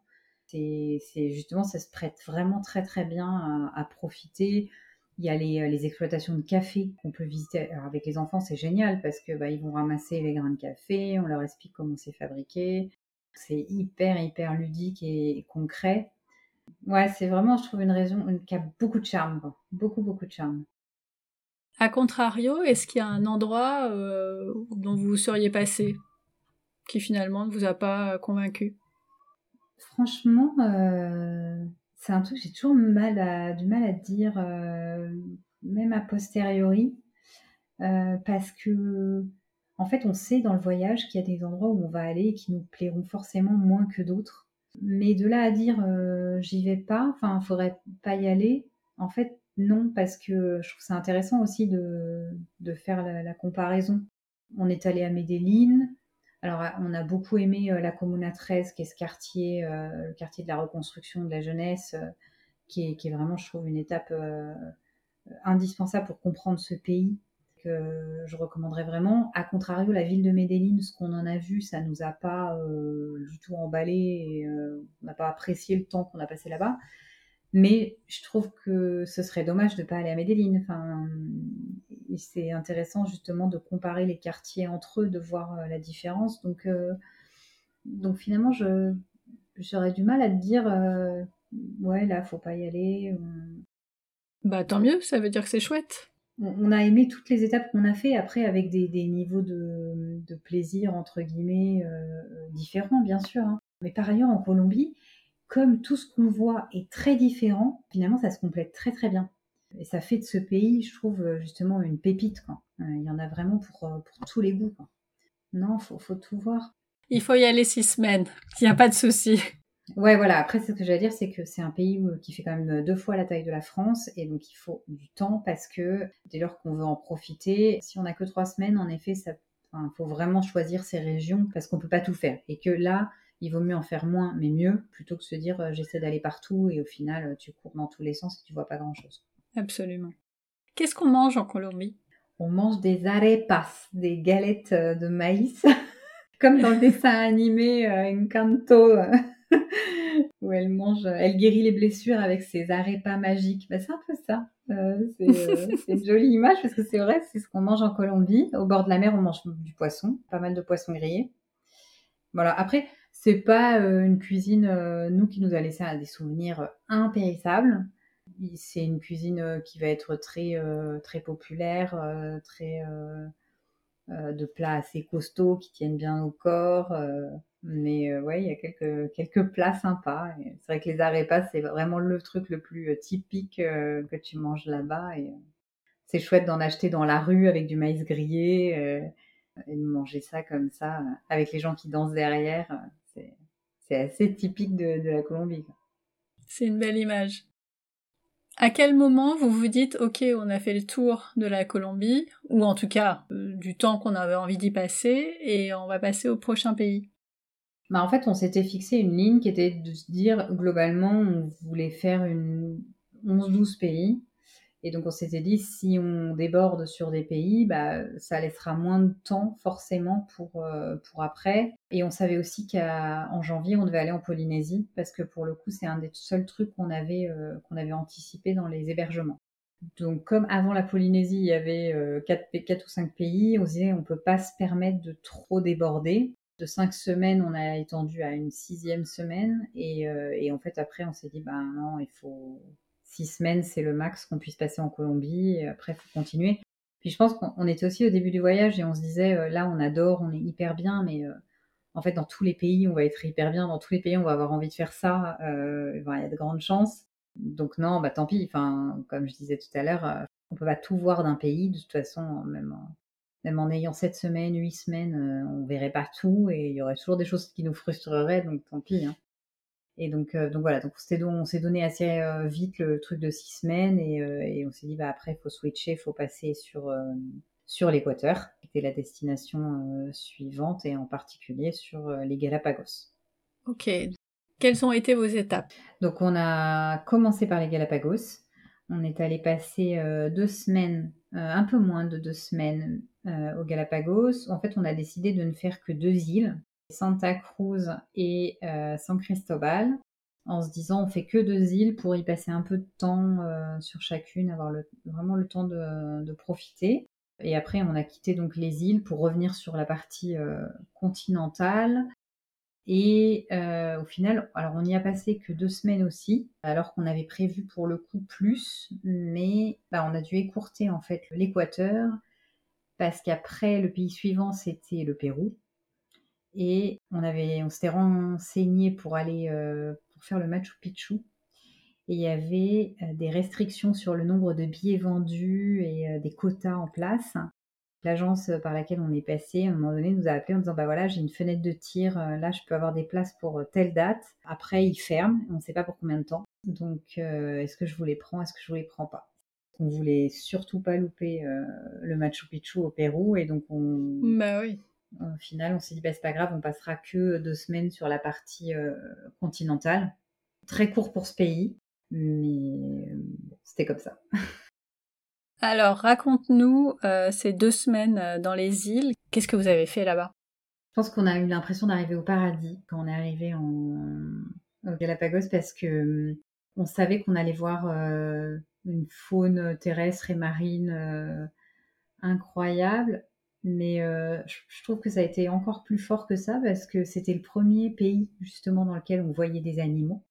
C'est justement, ça se prête vraiment très très bien à profiter. Il y a les, euh, les exploitations de café qu'on peut visiter. Alors avec les enfants, c'est génial parce que bah, ils vont ramasser les grains de café, on leur explique comment c'est fabriqué. C'est hyper hyper ludique et concret. Ouais, c'est vraiment, je trouve, une raison qui a beaucoup de charme, beaucoup beaucoup de charme. A contrario, est-ce qu'il y a un endroit euh, dont vous seriez passé qui finalement ne vous a pas convaincu? Franchement, c'est un truc que j'ai toujours du mal à dire, même a posteriori, parce que en fait, on sait dans le voyage qu'il y a des endroits où on va aller et qui nous plairont forcément moins que d'autres. Mais de là à dire j'y vais pas, enfin, faudrait pas y aller. En fait, non, parce que je trouve ça intéressant aussi de, de faire la, comparaison. On est allé à Medellin. Alors, on a beaucoup aimé la Comuna 13, qui est ce quartier, le quartier de la reconstruction de la jeunesse, qui, est, qui, est, vraiment, je trouve, une étape indispensable pour comprendre ce pays que je recommanderais vraiment. A contrario, la ville de Medellin, ce qu'on en a vu, ça nous a pas du tout emballé et on n'a pas apprécié le temps qu'on a passé là-bas. Mais je trouve que ce serait dommage de ne pas aller à Medellin. Enfin, c'est intéressant justement de comparer les quartiers entre eux, de voir euh, la différence. Donc, euh, donc finalement, je, j'aurais du mal à te dire, euh, ouais, là, faut pas y aller. Bah tant mieux, ça veut dire que c'est chouette. On, a aimé toutes les étapes qu'on a fait, après avec des, niveaux de, plaisir, entre guillemets, différents, bien sûr. Hein. Mais par ailleurs, en Colombie, comme tout ce qu'on voit est très différent, finalement, ça se complète très très bien. Et ça fait de ce pays, je trouve, euh, justement une pépite. Quoi. Euh, il y en a vraiment pour, euh, pour tous les goûts. Quoi. Non, faut, faut tout voir. Il faut y aller six semaines. Il n'y a pas de souci. Ouais, voilà. Après, ce que j'allais dire, c'est que c'est un pays qui fait quand même deux fois la taille de la France, et donc il faut du temps parce que dès lors qu'on veut en profiter, si on n'a que trois semaines, en effet, ça, il faut vraiment choisir ces régions parce qu'on peut pas tout faire, et que là, il vaut mieux en faire moins mais mieux plutôt que se dire euh, j'essaie d'aller partout et au final euh, tu cours dans tous les sens et tu vois pas grand chose. Absolument. Qu'est-ce qu'on mange en Colombie? On mange des arepas, des galettes euh, de maïs, comme dans le dessin animé Encanto, où elle mange, elle guérit les blessures avec ses arepas magiques. Bah, c'est un peu ça. c'est une jolie image parce que c'est vrai, c'est ce qu'on mange en Colombie. Au bord de la mer, on mange du poisson, pas mal de poissons grillés. Voilà. Après, c'est pas euh, une cuisine, euh, nous, qui nous a laissé des souvenirs impérissables. C'est une cuisine euh, qui va être très, très populaire, très de plats assez costauds qui tiennent bien au corps. mais ouais, il y a quelques, quelques plats sympas. C'est vrai que les arepas, c'est vraiment le truc le plus typique que tu manges là-bas. Et c'est chouette d'en acheter dans la rue avec du maïs grillé et de manger ça comme ça avec les gens qui dansent derrière c'est assez typique de, la Colombie. C'est une belle image. À quel moment vous vous dites ok on a fait le tour de la Colombie ou en tout cas euh, du temps qu'on avait envie d'y passer et on va passer au prochain pays? Bah en fait on s'était fixé une ligne qui était de se dire globalement on voulait faire une 11-12 pays et donc on s'était dit, si on déborde sur des pays, bah, ça laissera moins de temps forcément pour, euh, pour après. Et on savait aussi qu'en janvier, on devait aller en Polynésie, parce que pour le coup, c'est un des seuls trucs qu'on avait, euh, qu'on avait anticipé dans les hébergements. Donc comme avant la Polynésie, il y avait 4, euh, 4 ou 5 pays, on se disait, on peut pas se permettre de trop déborder. De 5 semaines, on a étendu à une sixième semaine. Et, et en fait, après, on s'est dit, bah non, il faut six semaines, c'est le max qu'on puisse passer en Colombie. Et après, il faut continuer. Puis je pense qu'on était aussi au début du voyage et on se disait, euh, là, on adore, on est hyper bien, mais euh, en fait, dans tous les pays, on va être hyper bien. Dans tous les pays, on va avoir envie de faire ça. Euh, il y a de grandes chances. Donc non, bah tant pis. Enfin, comme je disais tout à l'heure, on peut pas tout voir d'un pays. De toute façon, même en, même en ayant sept semaines, huit semaines, on verrait pas tout et il y aurait toujours des choses qui nous frustreraient. Donc tant pis. Hein. Et donc, euh, donc voilà, donc on s'est donné assez euh, vite le truc de six semaines et, euh, et on s'est dit bah après il faut switcher, il faut passer sur sur l'Équateur, qui était la destination suivante et en particulier sur les Galapagos. Ok. Quelles ont été vos étapes? Donc on a commencé par les Galapagos. On est allé passer deux semaines, un peu moins de deux semaines aux Galapagos. En fait, on a décidé de ne faire que deux îles Santa Cruz et euh, San Cristobal, en se disant on fait que deux îles pour y passer un peu de temps euh, sur chacune, avoir vraiment le temps de, profiter. Et après, on a quitté donc les îles pour revenir sur la partie euh, continentale. Et au final, alors on n'y a passé que deux semaines aussi, alors qu'on avait prévu pour le coup plus, mais bah, on a dû écourter en fait l'Équateur parce qu'après le pays suivant c'était le Pérou Et on avait, on s'était renseigné pour aller pour faire le Machu Picchu. Et il y avait des restrictions sur le nombre de billets vendus et des quotas en place l'agence par laquelle on est passé, à un moment donné, nous a appelé en disant bah voilà, j'ai une fenêtre de tir, euh, là je peux avoir des places pour euh, telle date. Après, il ferme, on ne sait pas pour combien de temps. Donc, euh, est-ce que je vous les prends, est-ce que je vous les prends pas? On voulait surtout pas louper le Machu Picchu au Pérou, et donc on. Bah oui. Au final, on s'est dit bah c'est pas grave, on passera que deux semaines sur la partie continentale. Très court pour ce pays, mais c'était comme ça. Alors, raconte-nous euh, ces deux semaines euh, dans les îles. Qu'est-ce que vous avez fait là-bas? Je pense qu'on a eu l'impression d'arriver au paradis quand on est arrivé en au Galapagos parce que euh, on savait qu'on allait voir une faune terrestre et marine incroyable, mais je trouve que ça a été encore plus fort que ça parce que c'était le premier pays justement dans lequel on voyait des animaux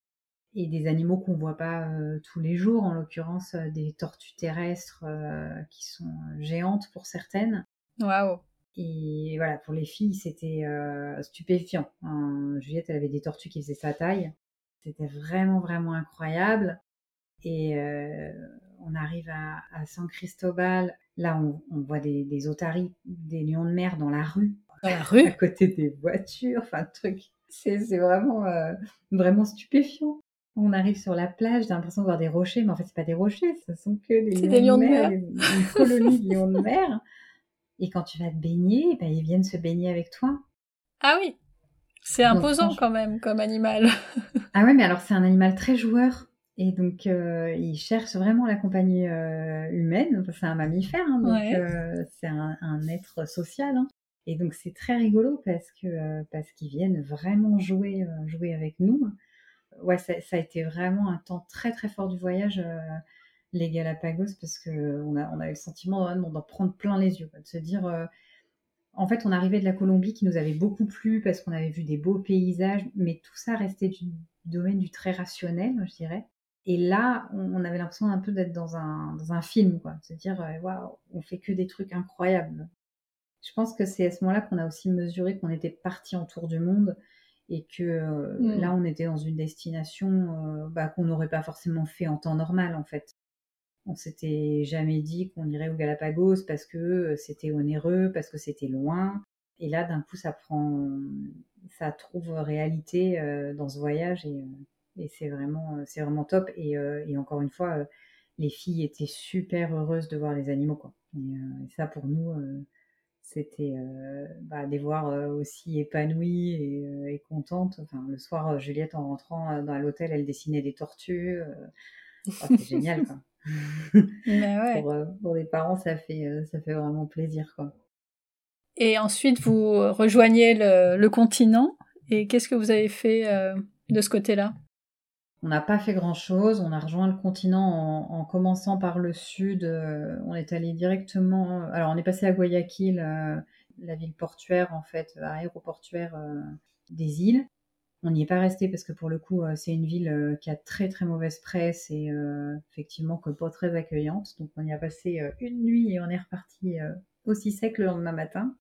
et des animaux qu'on voit pas euh, tous les jours, en l'occurrence euh, des tortues terrestres euh, qui sont géantes pour certaines. Waouh Et voilà, pour les filles, c'était stupéfiant. Hein, Juliette, elle avait des tortues qui faisaient sa taille. C'était vraiment, vraiment incroyable. Et on arrive à, San Cristobal. Là, on, voit des, des, otaries, des lions de mer dans la rue. Dans la rue? À côté des voitures. Enfin, truc. C'est vraiment, vraiment stupéfiant on arrive sur la plage, j'ai l'impression de voir des rochers, mais en fait, c'est pas des rochers, ce sont que des, lions, de mer, une colonie de lions de mer. Et quand tu vas te baigner, ben, ils viennent se baigner avec toi. Ah oui, c'est imposant quand même comme animal. ah ouais, mais alors c'est un animal très joueur. Et donc, euh, il cherche vraiment la compagnie euh, humaine. c'est un mammifère, hein, donc euh, c'est un, être social. Hein. Et donc, c'est très rigolo parce que parce qu'ils viennent vraiment jouer jouer avec nous ouais, ça, a été vraiment un temps très très fort du voyage, euh, les Galapagos, parce qu'on a, on avait le sentiment d'en prendre plein les yeux, de se dire. Euh, en fait, on arrivait de la Colombie qui nous avait beaucoup plu parce qu'on avait vu des beaux paysages, mais tout ça restait du, domaine du très rationnel, je dirais. Et là, on, avait l'impression un peu d'être dans un, dans un film, quoi. De se dire, euh, waouh, on fait que des trucs incroyables. Je pense que c'est à ce moment-là qu'on a aussi mesuré qu'on était parti en tour du monde et que euh, mm. là on était dans une destination euh, bah, qu'on n'aurait pas forcément fait en temps normal en fait. On s'était jamais dit qu'on irait au Galapagos parce que c'était onéreux, parce que c'était loin. Et là d'un coup ça prend, ça trouve réalité dans ce voyage et, et c'est vraiment, c'est vraiment top. Et, et encore une fois, les filles étaient super heureuses de voir les animaux quoi. Et, ça pour nous c'était euh, bah, les voir euh, aussi épanouies et, euh, et, contentes. Enfin, le soir, Juliette, en rentrant dans l'hôtel, elle dessinait des tortues. c'est génial, quoi. ouais. pour, pour, des parents, ça fait, ça fait vraiment plaisir, quoi. Et ensuite, vous rejoignez le, le continent. Et qu'est-ce que vous avez fait de ce côté-là? On n'a pas fait grand-chose. On a rejoint le continent en, commençant par le sud. Euh, on est allé directement. Alors, on est passé à Guayaquil, euh, la ville portuaire, en fait, aéroportuaire euh, des îles. On n'y est pas resté parce que pour le coup, c'est une ville qui a très très mauvaise presse et effectivement que pas très accueillante. Donc, on y a passé une nuit et on est reparti aussi sec le lendemain matin.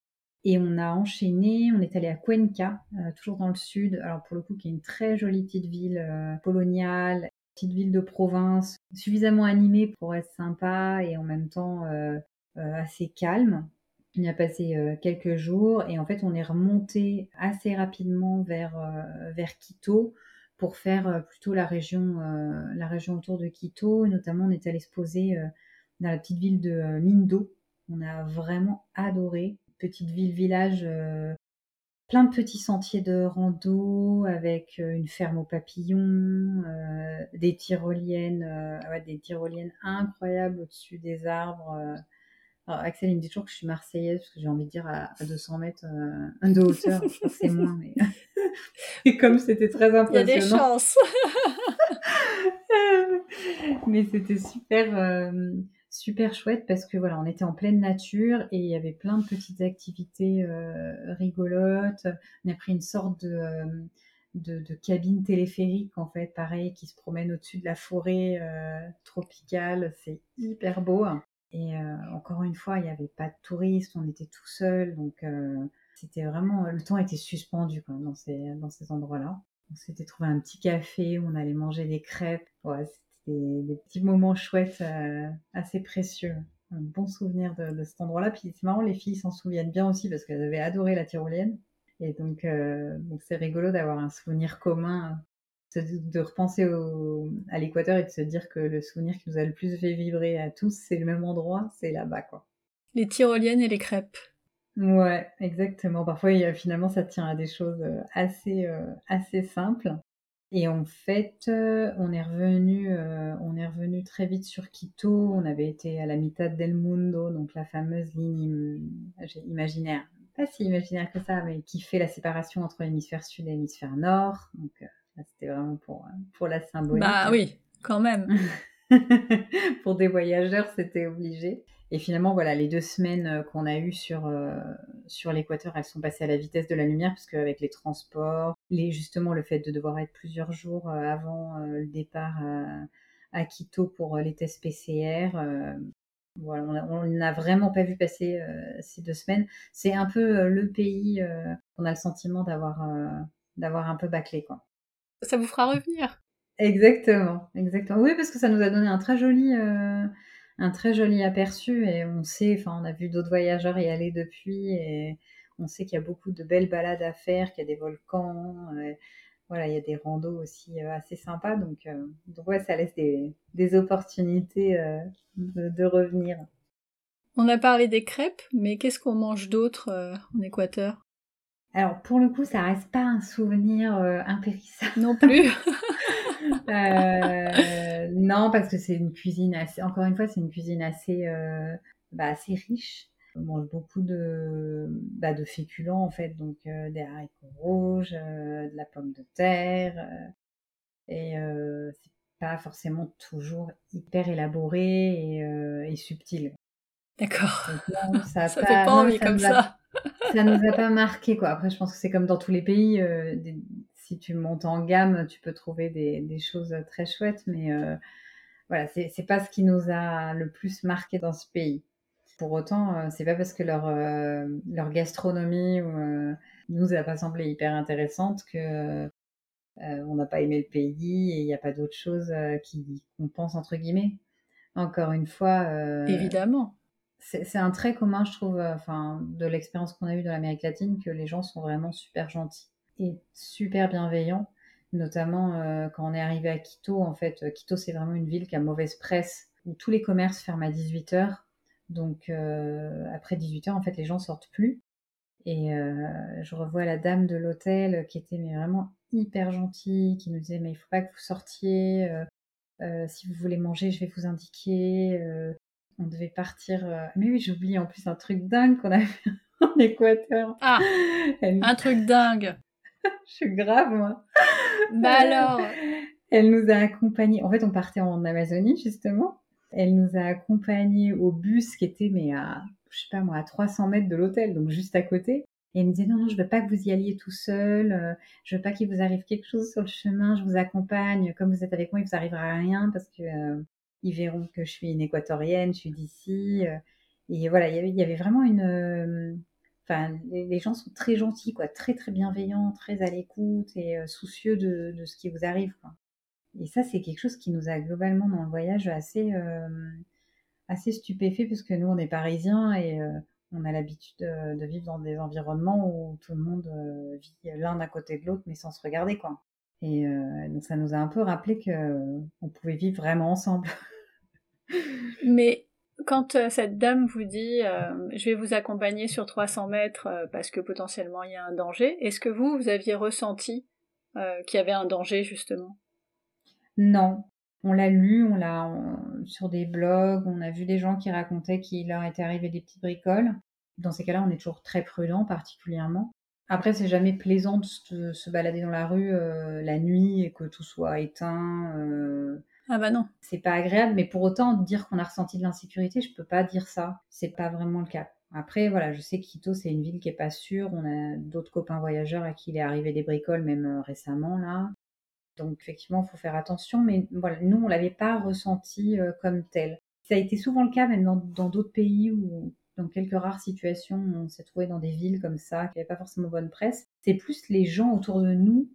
Et on a enchaîné, on est allé à Cuenca, euh, toujours dans le sud, alors pour le coup qui est une très jolie petite ville euh, coloniale, petite ville de province, suffisamment animée pour être sympa et en même temps euh, assez calme. On y a passé quelques jours et en fait on est remonté assez rapidement vers, vers Quito pour faire plutôt la région, la région autour de Quito. Et notamment on est allé se poser dans la petite ville de Mindo. On a vraiment adoré petite ville-village, euh, plein de petits sentiers de rando avec euh, une ferme aux papillons, euh, des tyroliennes, des tyroliennes incroyables au-dessus des arbres. Axel, il me dit toujours que je suis marseillaise parce que j'ai envie de dire à, 200 mètres de hauteur. je crois que c'est moins, mais. Et comme c'était très impressionnant. Il y a des chances. mais c'était super super chouette parce que voilà, on était en pleine nature et il y avait plein de petites activités euh, rigolotes. On a pris une sorte euh, de, cabine téléphérique en fait, pareil, qui se promène au-dessus de la forêt euh, tropicale. C'est hyper beau. Et encore une fois, il n'y avait pas de touristes, on était tout seul, donc c'était vraiment le temps était suspendu dans ces endroits-là. On s'était trouvé un petit café, on allait manger des crêpes. Des, petits moments chouettes, euh, assez précieux. Un bon souvenir de, de cet endroit-là. Puis c'est marrant, les filles s'en souviennent bien aussi parce qu'elles avaient adoré la tyrolienne. Et donc, euh, donc c'est rigolo d'avoir un souvenir commun, de, repenser au, à l'équateur et de se dire que le souvenir qui nous a le plus fait vibrer à tous, c'est le même endroit, c'est là-bas, quoi. Les tyroliennes et les crêpes. Ouais, exactement. Parfois, finalement, ça tient à des choses euh, assez, euh, assez simples. Et en fait, euh, on est revenu, on est revenu très vite sur Quito. On avait été à la mitad del mundo, donc la fameuse ligne imaginaire, pas si imaginaire que ça, mais qui fait la séparation entre l'hémisphère sud et l'hémisphère nord. Donc c'était vraiment pour pour la symbolique. Bah oui, quand même. pour des voyageurs, c'était obligé. Et finalement, voilà, les deux semaines euh, qu'on a eues sur, euh, sur l'équateur, elles sont passées à la vitesse de la lumière, parce qu'avec les transports, les, justement le fait de devoir être plusieurs jours euh, avant le départ à, Quito pour les tests PCR, voilà, on n'a vraiment pas vu passer ces deux semaines. C'est un peu le pays qu'on a le sentiment d'avoir d'avoir un peu bâclé, quoi. Ça vous fera revenir. Exactement, exactement. Oui, parce que ça nous a donné un très joli un très joli aperçu et on sait, enfin on a vu d'autres voyageurs y aller depuis et on sait qu'il y a beaucoup de belles balades à faire, qu'il y a des volcans, euh, voilà, il y a des randos aussi euh, assez sympas, donc, euh, donc ouais, ça laisse des, des opportunités de, de, revenir. On a parlé des crêpes, mais qu'est-ce qu'on mange d'autre en Équateur? Alors pour le coup, ça reste pas un souvenir impérissable. Non plus. Euh, non, parce que c'est une cuisine assez, encore une fois, c'est une cuisine assez, euh, bah, assez riche. On mange beaucoup de, bah, de féculents, en fait, donc euh, des haricots rouges, de la pomme de terre. et c'est pas forcément toujours hyper élaboré et, subtil. D'accord. Ça, ça fait pas envie comme ça. ça nous a pas marqué, quoi. Après, je pense que c'est comme dans tous les pays. Des, si tu montes en gamme, tu peux trouver des, choses très chouettes, mais euh, voilà, c'est pas ce qui nous a le plus marqué dans ce pays. Pour autant, euh, c'est pas parce que leur, euh, leur gastronomie nous a pas semblé hyper intéressante que on n'a pas aimé le pays et il n'y a pas d'autre chose qui compense entre guillemets. Encore une fois, évidemment, c'est un trait commun, je trouve, enfin, de l'expérience qu'on a eue dans l'Amérique latine, que les gens sont vraiment super gentils et super bienveillant, notamment euh, quand on est arrivé à Quito. En fait, Quito, c'est vraiment une ville qui a mauvaise presse, où tous les commerces ferment à 18h. Donc, euh, après 18h, en fait, les gens sortent plus. Et euh, je revois la dame de l'hôtel qui était mais vraiment hyper gentille, qui nous disait mais il faut pas que vous sortiez. si vous voulez manger, je vais vous indiquer. on devait partir. Mais oui, j'oublie en plus un truc dingue qu'on a fait en Équateur. Ah, un truc dingue. je suis grave, moi. Bah alors Elle nous a accompagnés. En fait, on partait en Amazonie, justement. Elle nous a accompagnés au bus qui était, mais à, je sais pas moi, à 300 mètres de l'hôtel, donc juste à côté. Et elle me disait, non, non, je veux pas que vous y alliez tout seul. Euh, je veux pas qu'il vous arrive quelque chose sur le chemin. Je vous accompagne. Comme vous êtes avec moi, il vous arrivera rien parce que euh, ils verront que je suis une équatorienne, je suis d'ici. Euh. Et voilà, il y avait vraiment une Enfin, les, gens sont très gentils, quoi, très très bienveillants, très à l'écoute et euh, soucieux de, ce qui vous arrive. Quoi. Et ça, c'est quelque chose qui nous a globalement dans le voyage assez, euh, assez stupéfait, puisque nous, on est parisiens et euh, on a l'habitude de, vivre dans des environnements où tout le monde vit l'un à côté de l'autre, mais sans se regarder, quoi. Et donc, ça nous a un peu rappelé que on pouvait vivre vraiment ensemble. mais quand euh, cette dame vous dit euh, je vais vous accompagner sur 300 mètres euh, parce que potentiellement il y a un danger, est-ce que vous, vous aviez ressenti qu'il y avait un danger justement? Non. On l'a lu, on l'a sur des blogs, on a vu des gens qui racontaient qu'il leur était arrivé des petites bricoles. Dans ces cas-là, on est toujours très prudent particulièrement. Après, c'est jamais plaisant de se balader dans la rue la nuit et que tout soit éteint. Ah bah non. C'est pas agréable, mais pour autant, dire qu'on a ressenti de l'insécurité, je peux pas dire ça. C'est pas vraiment le cas. Après, voilà, je sais que Quito, c'est une ville qui est pas sûre. On a d'autres copains voyageurs à qui il est arrivé des bricoles, même euh, récemment, là. Donc, effectivement, il faut faire attention. Mais voilà, nous, on l'avait pas ressenti euh, comme tel. Ça a été souvent le cas, même dans d'autres pays où dans quelques rares situations, on s'est trouvé dans des villes comme ça, qui n'avaient pas forcément bonne presse. C'est plus les gens autour de nous,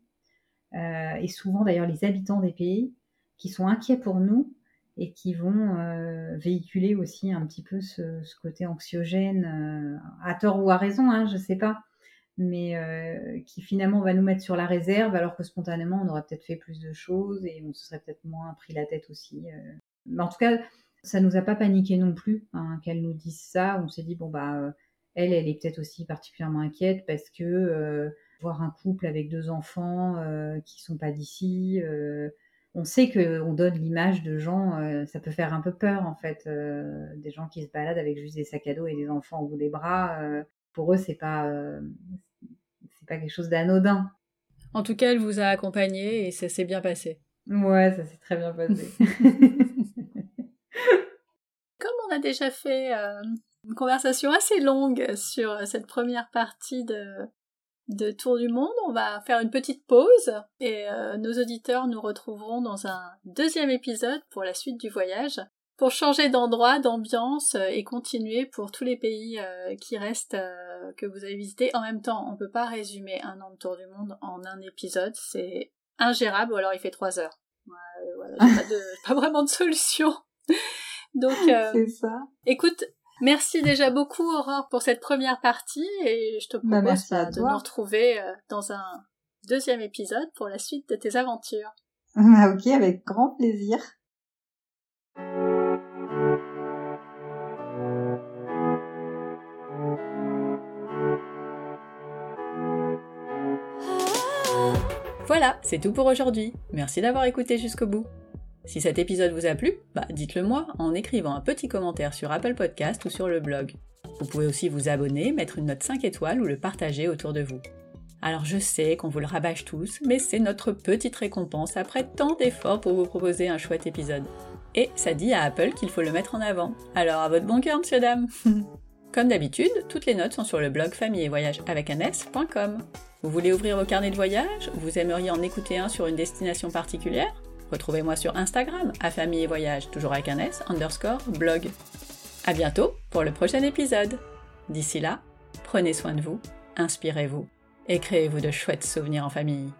euh, et souvent d'ailleurs les habitants des pays, qui sont inquiets pour nous et qui vont euh, véhiculer aussi un petit peu ce, côté anxiogène, euh, à tort ou à raison, hein, je ne sais pas, mais qui finalement va nous mettre sur la réserve alors que spontanément on aurait peut-être fait plus de choses et on se serait peut-être moins pris la tête aussi. Mais en tout cas, ça nous a pas paniqué non plus hein, qu'elle nous dise ça. On s'est dit bon bah euh, elle, elle est peut-être aussi particulièrement inquiète parce que euh, voir un couple avec deux enfants euh, qui sont pas d'ici, on sait que on donne l'image de gens, ça peut faire un peu peur en fait, des gens qui se baladent avec juste des sacs à dos et des enfants au bout des bras. pour eux, c'est pas c'est pas quelque chose d'anodin. En tout cas, elle vous a accompagné et ça s'est bien passé. Ouais, ça s'est très bien passé. on a déjà fait euh, une conversation assez longue sur cette première partie de, de Tour du Monde, on va faire une petite pause et euh, nos auditeurs nous retrouveront dans un deuxième épisode pour la suite du voyage pour changer d'endroit, d'ambiance et continuer pour tous les pays euh, qui restent que vous avez visités. En même temps, on ne peut pas résumer un an de Tour du Monde en un épisode, c'est ingérable ou alors il fait trois heures. voilà, pas, pas vraiment de solution. Donc, euh, ça. Écoute, merci déjà beaucoup Aurore pour cette première partie et je te bah, propose de nous retrouver euh, dans un deuxième épisode pour la suite de tes aventures. Ok, avec grand plaisir. Voilà, c'est tout pour aujourd'hui. Merci d'avoir écouté jusqu'au bout. Si cet épisode vous a plu, bah dites-le moi en écrivant un petit commentaire sur Apple Podcast ou sur le blog. Vous pouvez aussi vous abonner, mettre une note 5 étoiles ou le partager autour de vous. Alors je sais qu'on vous le rabâche tous, mais c'est notre petite récompense après tant d'efforts pour vous proposer un chouette épisode. Et ça dit à Apple qu'il faut le mettre en avant. Alors à votre bon cœur, monsieur dame Comme d'habitude, toutes les notes sont sur le blog famille et voyage avec un. Vous voulez ouvrir vos carnets de voyage? Vous aimeriez en écouter un sur une destination particulière? Retrouvez-moi sur Instagram, à famille et voyage, toujours avec un S, underscore, blog. À bientôt pour le prochain épisode. D'ici là, prenez soin de vous, inspirez-vous et créez-vous de chouettes souvenirs en famille.